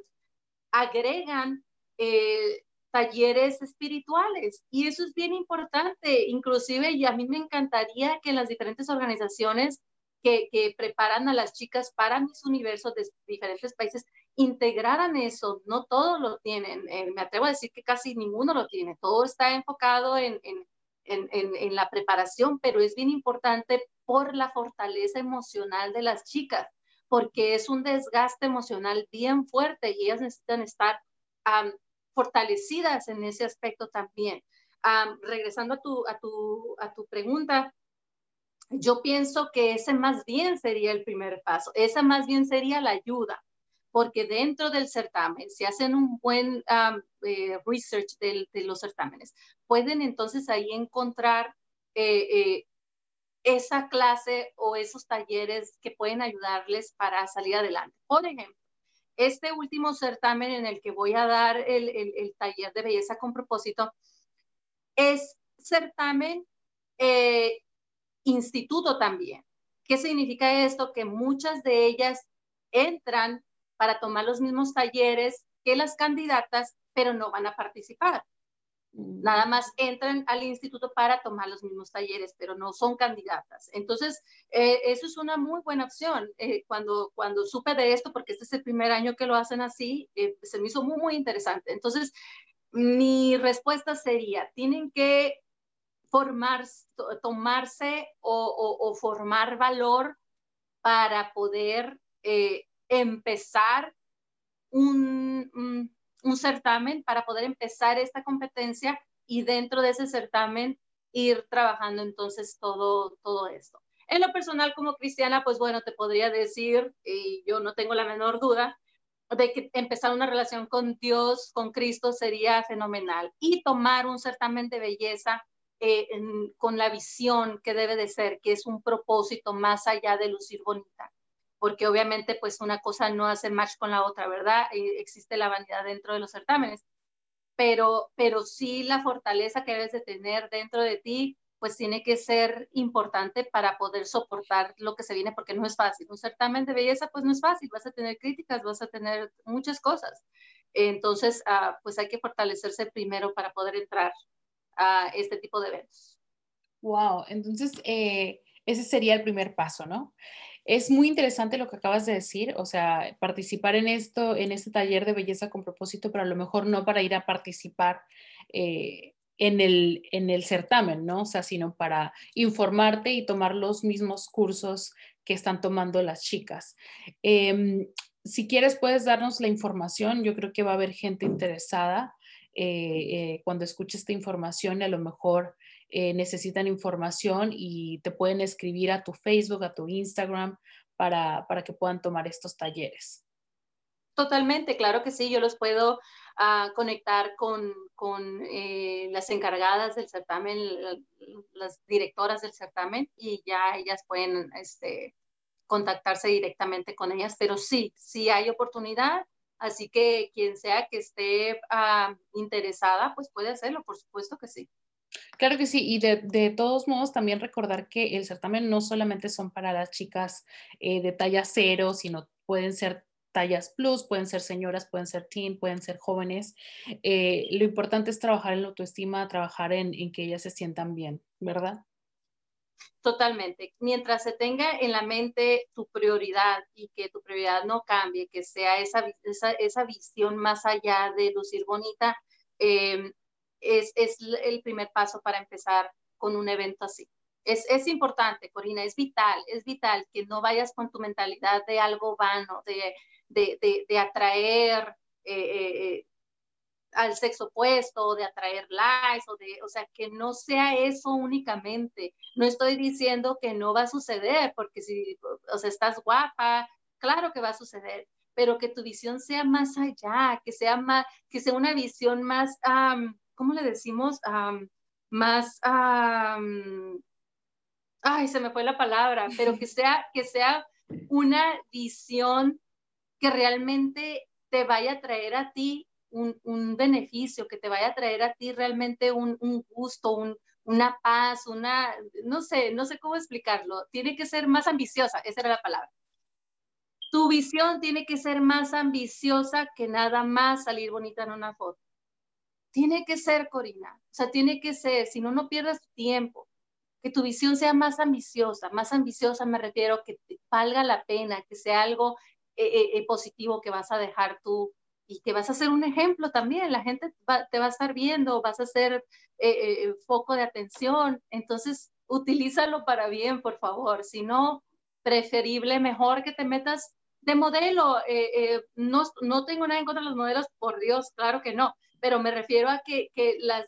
agregan eh, talleres espirituales. Y eso es bien importante, inclusive y a mí me encantaría que las diferentes organizaciones que, que preparan a las chicas para mis universos de diferentes países integraran eso, no todos lo tienen, eh, me atrevo a decir que casi ninguno lo tiene, todo está enfocado en, en, en, en, la preparación, pero es bien importante por la fortaleza emocional de las chicas, porque es un desgaste emocional bien fuerte y ellas necesitan estar fortalecidas en ese aspecto también. regresando a tu, a, tu, a tu pregunta, yo pienso que ese más bien sería el primer paso, esa más bien sería la ayuda, porque dentro del certamen, si hacen un buen eh, research de, los certámenes, pueden entonces ahí encontrar eh, eh, esa clase o esos talleres que pueden ayudarles para salir adelante. Por ejemplo, este último certamen en el que voy a dar el, taller de belleza con propósito es certamen eh, instituto también. ¿Qué significa esto? Que muchas de ellas entran para tomar los mismos talleres que las candidatas, pero no van a participar. Nada más entran al instituto para tomar los mismos talleres, pero no son candidatas. Entonces, eh, eso es una muy buena opción. Eh, cuando, cuando supe de esto, porque este es el primer año que lo hacen así, eh, se me hizo muy, muy interesante. Entonces, mi respuesta sería, tienen que formar, tomarse o, formar valor para poder empezar un certamen para poder empezar esta competencia y dentro de ese certamen ir trabajando entonces todo, todo esto. En lo personal como cristiana, pues bueno, te podría decir, y yo no tengo la menor duda, de que empezar una relación con Dios, con Cristo, sería fenomenal. Y tomar un certamen de belleza eh, con la visión que debe de ser, que es un propósito más allá de lucir bonita porque obviamente pues una cosa no hace match con la otra, ¿verdad? existe la vanidad dentro de los certámenes, pero, pero sí la fortaleza que debes de tener dentro de ti, pues tiene que ser importante para poder soportar lo que se viene, porque no es fácil. Un certamen de belleza, pues no es fácil, vas a tener críticas, vas a tener muchas cosas. Entonces, ah, pues hay que fortalecerse primero para poder entrar a este tipo de eventos. Wow, entonces eh, ese sería el primer paso, ¿no? Es muy interesante lo que acabas de decir, o sea, participar en esto, en este taller de belleza con propósito, pero a lo mejor no para ir a participar eh, en, el, en el certamen, ¿no? O sea, sino para informarte y tomar los mismos cursos que están tomando las chicas. Em, si quieres, puedes darnos la información. Yo creo que va a haber gente interesada eh, eh, cuando escuche esta información. A lo mejor eh, necesitan información y te pueden escribir a tu Facebook, a tu Instagram, para, para que puedan tomar estos talleres. Totalmente, claro que sí, yo los puedo uh, conectar con, con eh, las encargadas del certamen, las directoras del certamen, y ya ellas pueden este, contactarse directamente con ellas, pero sí, sí hay oportunidad, así que quien sea que esté uh, interesada, pues puede hacerlo, por supuesto que sí. Claro que sí, y de, de, todos modos también recordar que el certamen no solamente son para las chicas eh, de talla cero, sino pueden ser tallas plus, pueden ser señoras, pueden ser teen, pueden ser jóvenes. Eh, lo importante es trabajar en la autoestima, trabajar en, en, que ellas se sientan bien, ¿verdad? Totalmente. Mientras se tenga en la mente tu prioridad y que tu prioridad no cambie, que sea esa, esa, esa visión más allá de lucir bonita, eh, es, es, el primer paso para empezar con un evento así. Es, es, importante, Corina, es vital, es vital que no vayas con tu mentalidad de algo vano, de, de, de, atraer eh, eh, eh, al sexo opuesto, de atraer likes, o, de, o sea, que no sea eso únicamente. No estoy diciendo que no va a suceder, porque si, o sea, estás guapa, claro que va a suceder, pero que tu visión sea más allá, que sea, más, que sea una visión más, ¿cómo le decimos? Um, más, um, ay, se me fue la palabra, pero que sea, que sea una visión que realmente te vaya a traer a ti un, un beneficio, que te vaya a traer a ti realmente un, un gusto, un, una paz, una, no sé, no sé cómo explicarlo, tiene que ser más ambiciosa, esa era la palabra. Tu visión tiene que ser más ambiciosa que nada más salir bonita en una foto. Tiene que ser, Corina, o sea, tiene que ser, si no, no pierdas tiempo, que tu visión sea más ambiciosa, más ambiciosa me refiero que te valga la pena, que sea algo eh, eh, eh, positivo que vas a dejar tú y que vas a ser un ejemplo también. La gente te va a estar viendo, vas a ser foco de atención. Entonces, utilízalo para bien, por favor. Si no, preferible, mejor que te metas de modelo. no, no tengo nada en contra de los modelos, por Dios, claro que no, pero me refiero a que, que las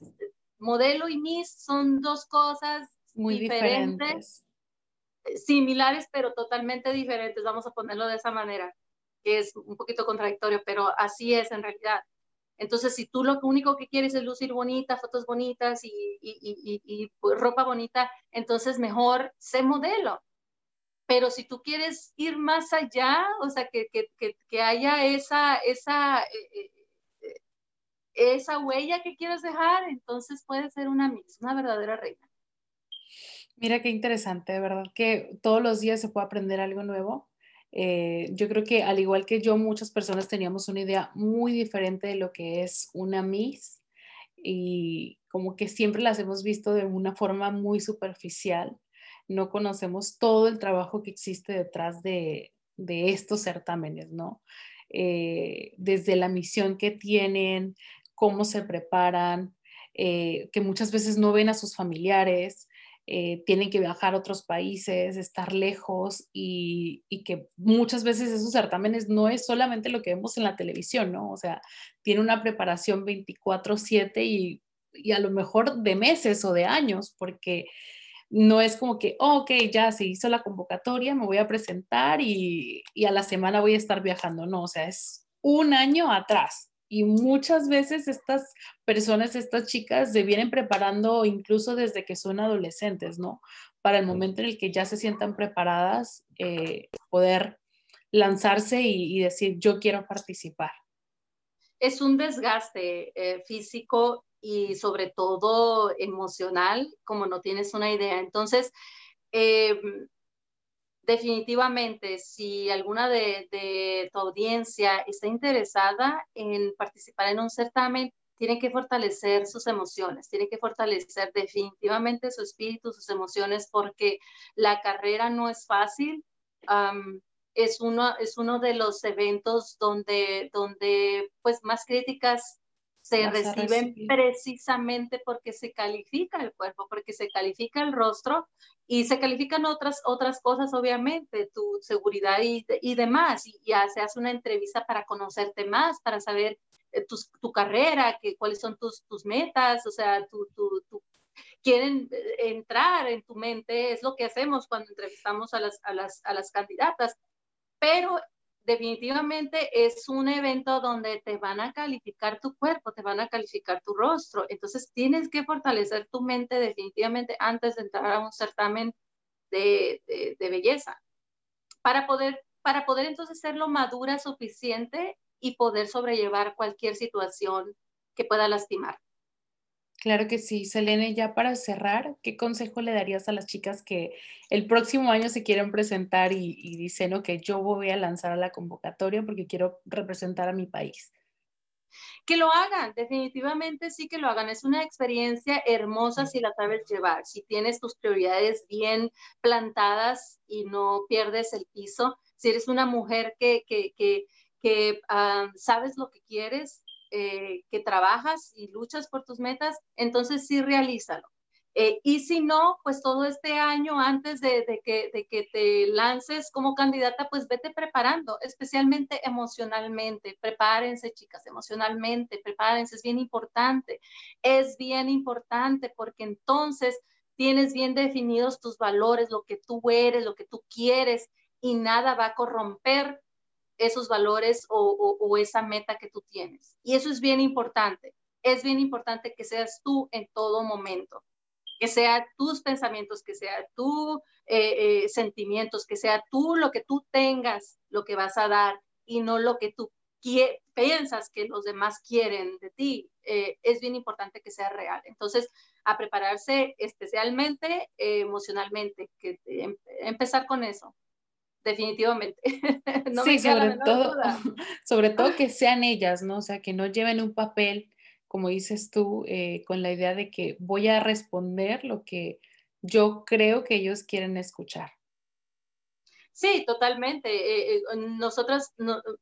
modelo y Miss son dos cosas muy diferentes similares pero totalmente diferentes, vamos a ponerlo de esa manera, que es un poquito contradictorio, pero así es en realidad. Entonces, si tú lo único que quieres es lucir bonita, fotos bonitas y, y, y, y pues, ropa bonita, entonces mejor sé modelo. Pero si tú quieres ir más allá, o sea, que, que, que, que haya esa, esa, eh, eh, esa huella que quieres dejar, entonces puede ser una una verdadera reina. Mira qué interesante, de verdad que todos los días se puede aprender algo nuevo. Eh, yo creo que al igual que yo, muchas personas teníamos una idea muy diferente de lo que es una Miss y como que siempre las hemos visto de una forma muy superficial. No conocemos todo el trabajo que existe detrás de, de estos certámenes, ¿no? Eh, desde la misión que tienen, cómo se preparan, eh, que muchas veces no ven a sus familiares, eh, tienen que viajar a otros países, estar lejos y, y, que muchas veces esos certámenes no es solamente lo que vemos en la televisión, ¿no? O sea, tiene una preparación 24/7 y, y a lo mejor de meses o de años, porque no es como que, oh, ok, ya se hizo la convocatoria, me voy a presentar y, y a la semana voy a estar viajando, no, o sea, es un año atrás y muchas veces estas personas, estas chicas, se vienen preparando incluso desde que son adolescentes, ¿no? Para el momento en el que ya se sientan preparadas, eh, poder lanzarse y, y, decir, yo quiero participar. Es un desgaste eh, físico y sobre todo emocional, como no tienes una idea. Entonces, eh, definitivamente, si alguna de, tu audiencia está interesada en participar en un certamen, tiene que fortalecer sus emociones, tiene que fortalecer definitivamente su espíritu, sus emociones, porque la carrera no es fácil. es, uno, es uno de los eventos donde, donde pues, más críticas se reciben precisamente porque se califica el cuerpo, porque se califica el rostro y se califican otras, otras cosas, obviamente, tu seguridad y, y demás. Y ya se hace una entrevista para conocerte más, para saber eh, tu, tu, carrera, que, cuáles son tus, tus metas, o sea, tu, tu, tu, quieren eh, entrar en tu mente, es lo que hacemos cuando entrevistamos a las, a las, a las candidatas. Pero definitivamente es un evento donde te van a calificar tu cuerpo, te van a calificar tu rostro. Entonces tienes que fortalecer tu mente definitivamente antes de entrar a un certamen de, de, belleza para poder, para poder entonces ser lo madura suficiente y poder sobrellevar cualquier situación que pueda lastimar. Claro que sí. Selene, ya para cerrar, ¿qué consejo le darías a las chicas que el próximo año se quieren presentar y, dicen, que yo voy a lanzar a la convocatoria porque quiero representar a mi país? Que lo hagan, definitivamente sí que lo hagan. Es una experiencia hermosa si la sabes llevar, si tienes tus prioridades bien plantadas y no pierdes el piso, si eres una mujer que, que, que, que ah, sabes lo que quieres, eh, que trabajas y luchas por tus metas, entonces sí realízalo. Eh, y si no, pues todo este año antes de, que, de que te lances como candidata, pues vete preparando, especialmente emocionalmente. Prepárense, chicas, emocionalmente, prepárense, es bien importante. Es bien importante porque entonces tienes bien definidos tus valores, lo que tú eres, lo que tú quieres y nada va a corromper esos valores o, esa meta que tú tienes. Y eso es bien importante. Es bien importante que seas tú en todo momento, que sea tus pensamientos, que sea tus eh, eh, sentimientos, que sea tú lo que tú tengas, lo que vas a dar y no lo que tú piensas que los demás quieren de ti. Eh, es bien importante que sea real. Entonces, a prepararse especialmente emocionalmente, que em, empezar con eso definitivamente. sí, sobre todo, sobre todo que sean ellas, ¿no? O sea, que no lleven un papel, como dices tú, eh, con la idea de que voy a responder lo que yo creo que ellos quieren escuchar. Sí, totalmente. Eh, eh, nosotras,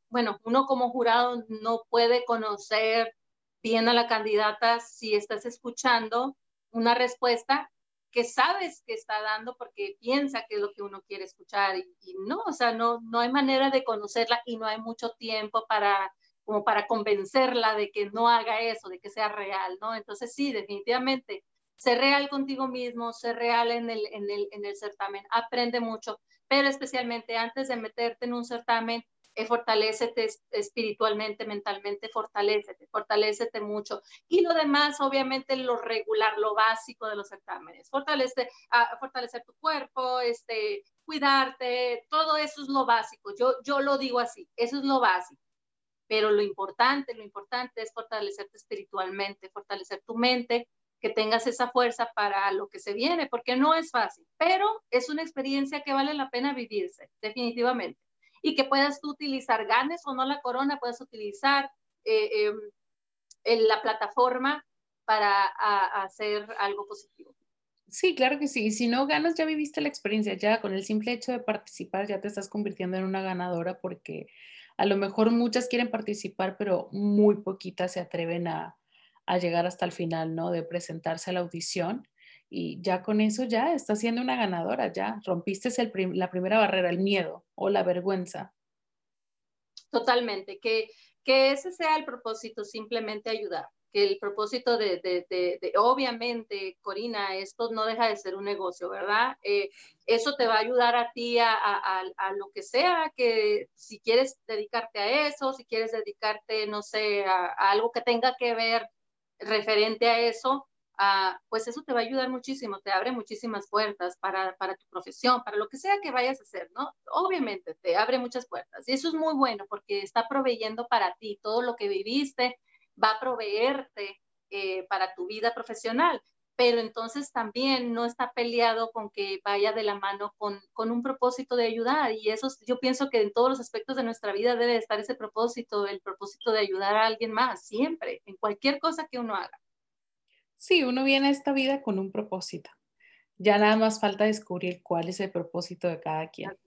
bueno, uno como jurado no puede conocer bien a la candidata si estás escuchando una respuesta que sabes que está dando porque piensa que es lo que uno quiere escuchar y, no, o sea, no, no hay manera de conocerla y no hay mucho tiempo para como para convencerla de que no haga eso, de que sea real, ¿no? Entonces sí, definitivamente, ser real contigo mismo, ser real en el, en el, en el certamen, aprende mucho, pero especialmente antes de meterte en un certamen, eh, fortalecete espiritualmente, mentalmente, fortalecete, fortalecete mucho. Y lo demás, obviamente, lo regular, lo básico de los certámenes, fortalece, ah, fortalecer tu cuerpo, este, cuidarte, todo eso es lo básico. Yo, yo lo digo así, eso es lo básico. Pero lo importante, lo importante es fortalecerte espiritualmente, fortalecer tu mente, que tengas esa fuerza para lo que se viene, porque no es fácil, pero es una experiencia que vale la pena vivirse, definitivamente y que puedas tú utilizar, ganes o no la corona, puedas utilizar eh, em, la plataforma para hacer algo positivo. Sí, claro que sí. Si no ganas, ya viviste la experiencia, ya con el simple hecho de participar, ya te estás convirtiendo en una ganadora porque a lo mejor muchas quieren participar, pero muy poquitas se atreven a, a llegar hasta el final, ¿no? De presentarse a la audición y ya con eso ya estás siendo una ganadora, ya rompiste la primera barrera, el miedo o la vergüenza. Totalmente, que, que ese sea el propósito, simplemente ayudar, que el propósito de, de, obviamente, Corina, esto no deja de ser un negocio, ¿verdad? Eh, eso te va a ayudar a ti a, a, a, lo que sea, que si quieres dedicarte a eso, si quieres dedicarte, no sé, a algo que tenga que ver referente a eso, Pues eso te va a ayudar muchísimo, te abre muchísimas puertas para, para, tu profesión, para lo que sea que vayas a hacer, ¿no? Obviamente te abre muchas puertas y eso es muy bueno porque está proveyendo para ti todo lo que viviste, va a proveerte eh, para tu vida profesional, pero entonces también no está peleado con que vaya de la mano con, con un propósito de ayudar y eso yo pienso que en todos los aspectos de nuestra vida debe estar ese propósito, el propósito de ayudar a alguien más, siempre, en cualquier cosa que uno haga. Sí, uno viene a esta vida con un propósito. Ya nada más falta descubrir cuál es el propósito de cada quien.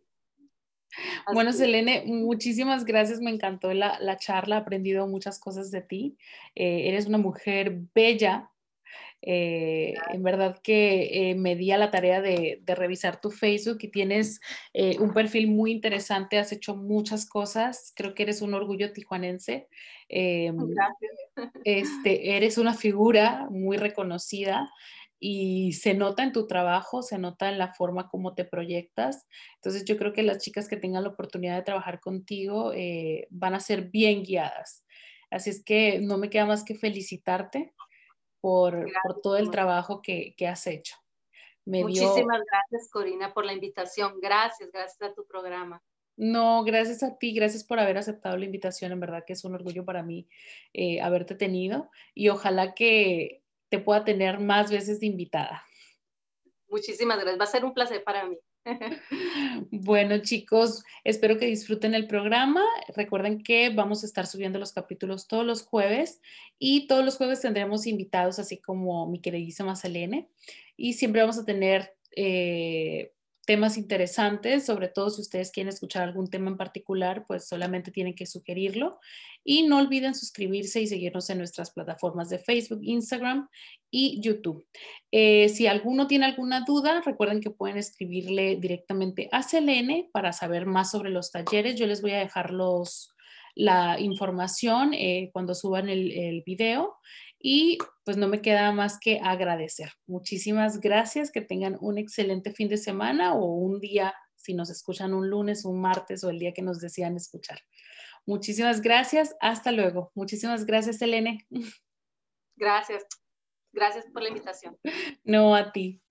bueno, Selene, muchísimas gracias. Me encantó la, charla. He aprendido muchas cosas de ti. Eh, eres una mujer bella, eh, en verdad que eh, me di a la tarea de, revisar tu Facebook y tienes eh, un perfil muy interesante, has hecho muchas cosas, creo que eres un orgullo tijuanense. Em. Este, eres una figura muy reconocida y se nota en tu trabajo, se nota en la forma como te proyectas. Entonces yo creo que las chicas que tengan la oportunidad de trabajar contigo van a ser bien guiadas. Así es que no me queda más que felicitarte por, todo el trabajo que, has hecho. Muchísimas gracias, Corina, por la invitación. Gracias, gracias a tu programa. No, gracias a ti, gracias por haber aceptado la invitación. En verdad que es un orgullo para mí eh, haberte tenido y ojalá que te pueda tener más veces de invitada. Muchísimas gracias, va a ser un placer para mí. Bueno, chicos, espero que disfruten el programa. Recuerden que vamos a estar subiendo los capítulos todos los jueves y todos los jueves tendremos invitados, así como mi queridísima Selene. Y siempre vamos a tener eh, temas interesantes, sobre todo si ustedes quieren escuchar algún tema en particular, pues solamente tienen que sugerirlo. Y no olviden suscribirse y seguirnos en nuestras plataformas de Facebook, Instagram y YouTube. Eh, si alguno tiene alguna duda, recuerden que pueden escribirle directamente a Selene para saber más sobre los talleres. Yo les voy a dejar los, la información eh, cuando suban el, el video y pues no me queda más que agradecer. Muchísimas gracias, que tengan un excelente fin de semana o un día, si nos escuchan un lunes, un martes o el día que nos desean escuchar. Muchísimas gracias, hasta luego. Muchísimas gracias, Elene. Gracias, gracias por la invitación. No, a ti.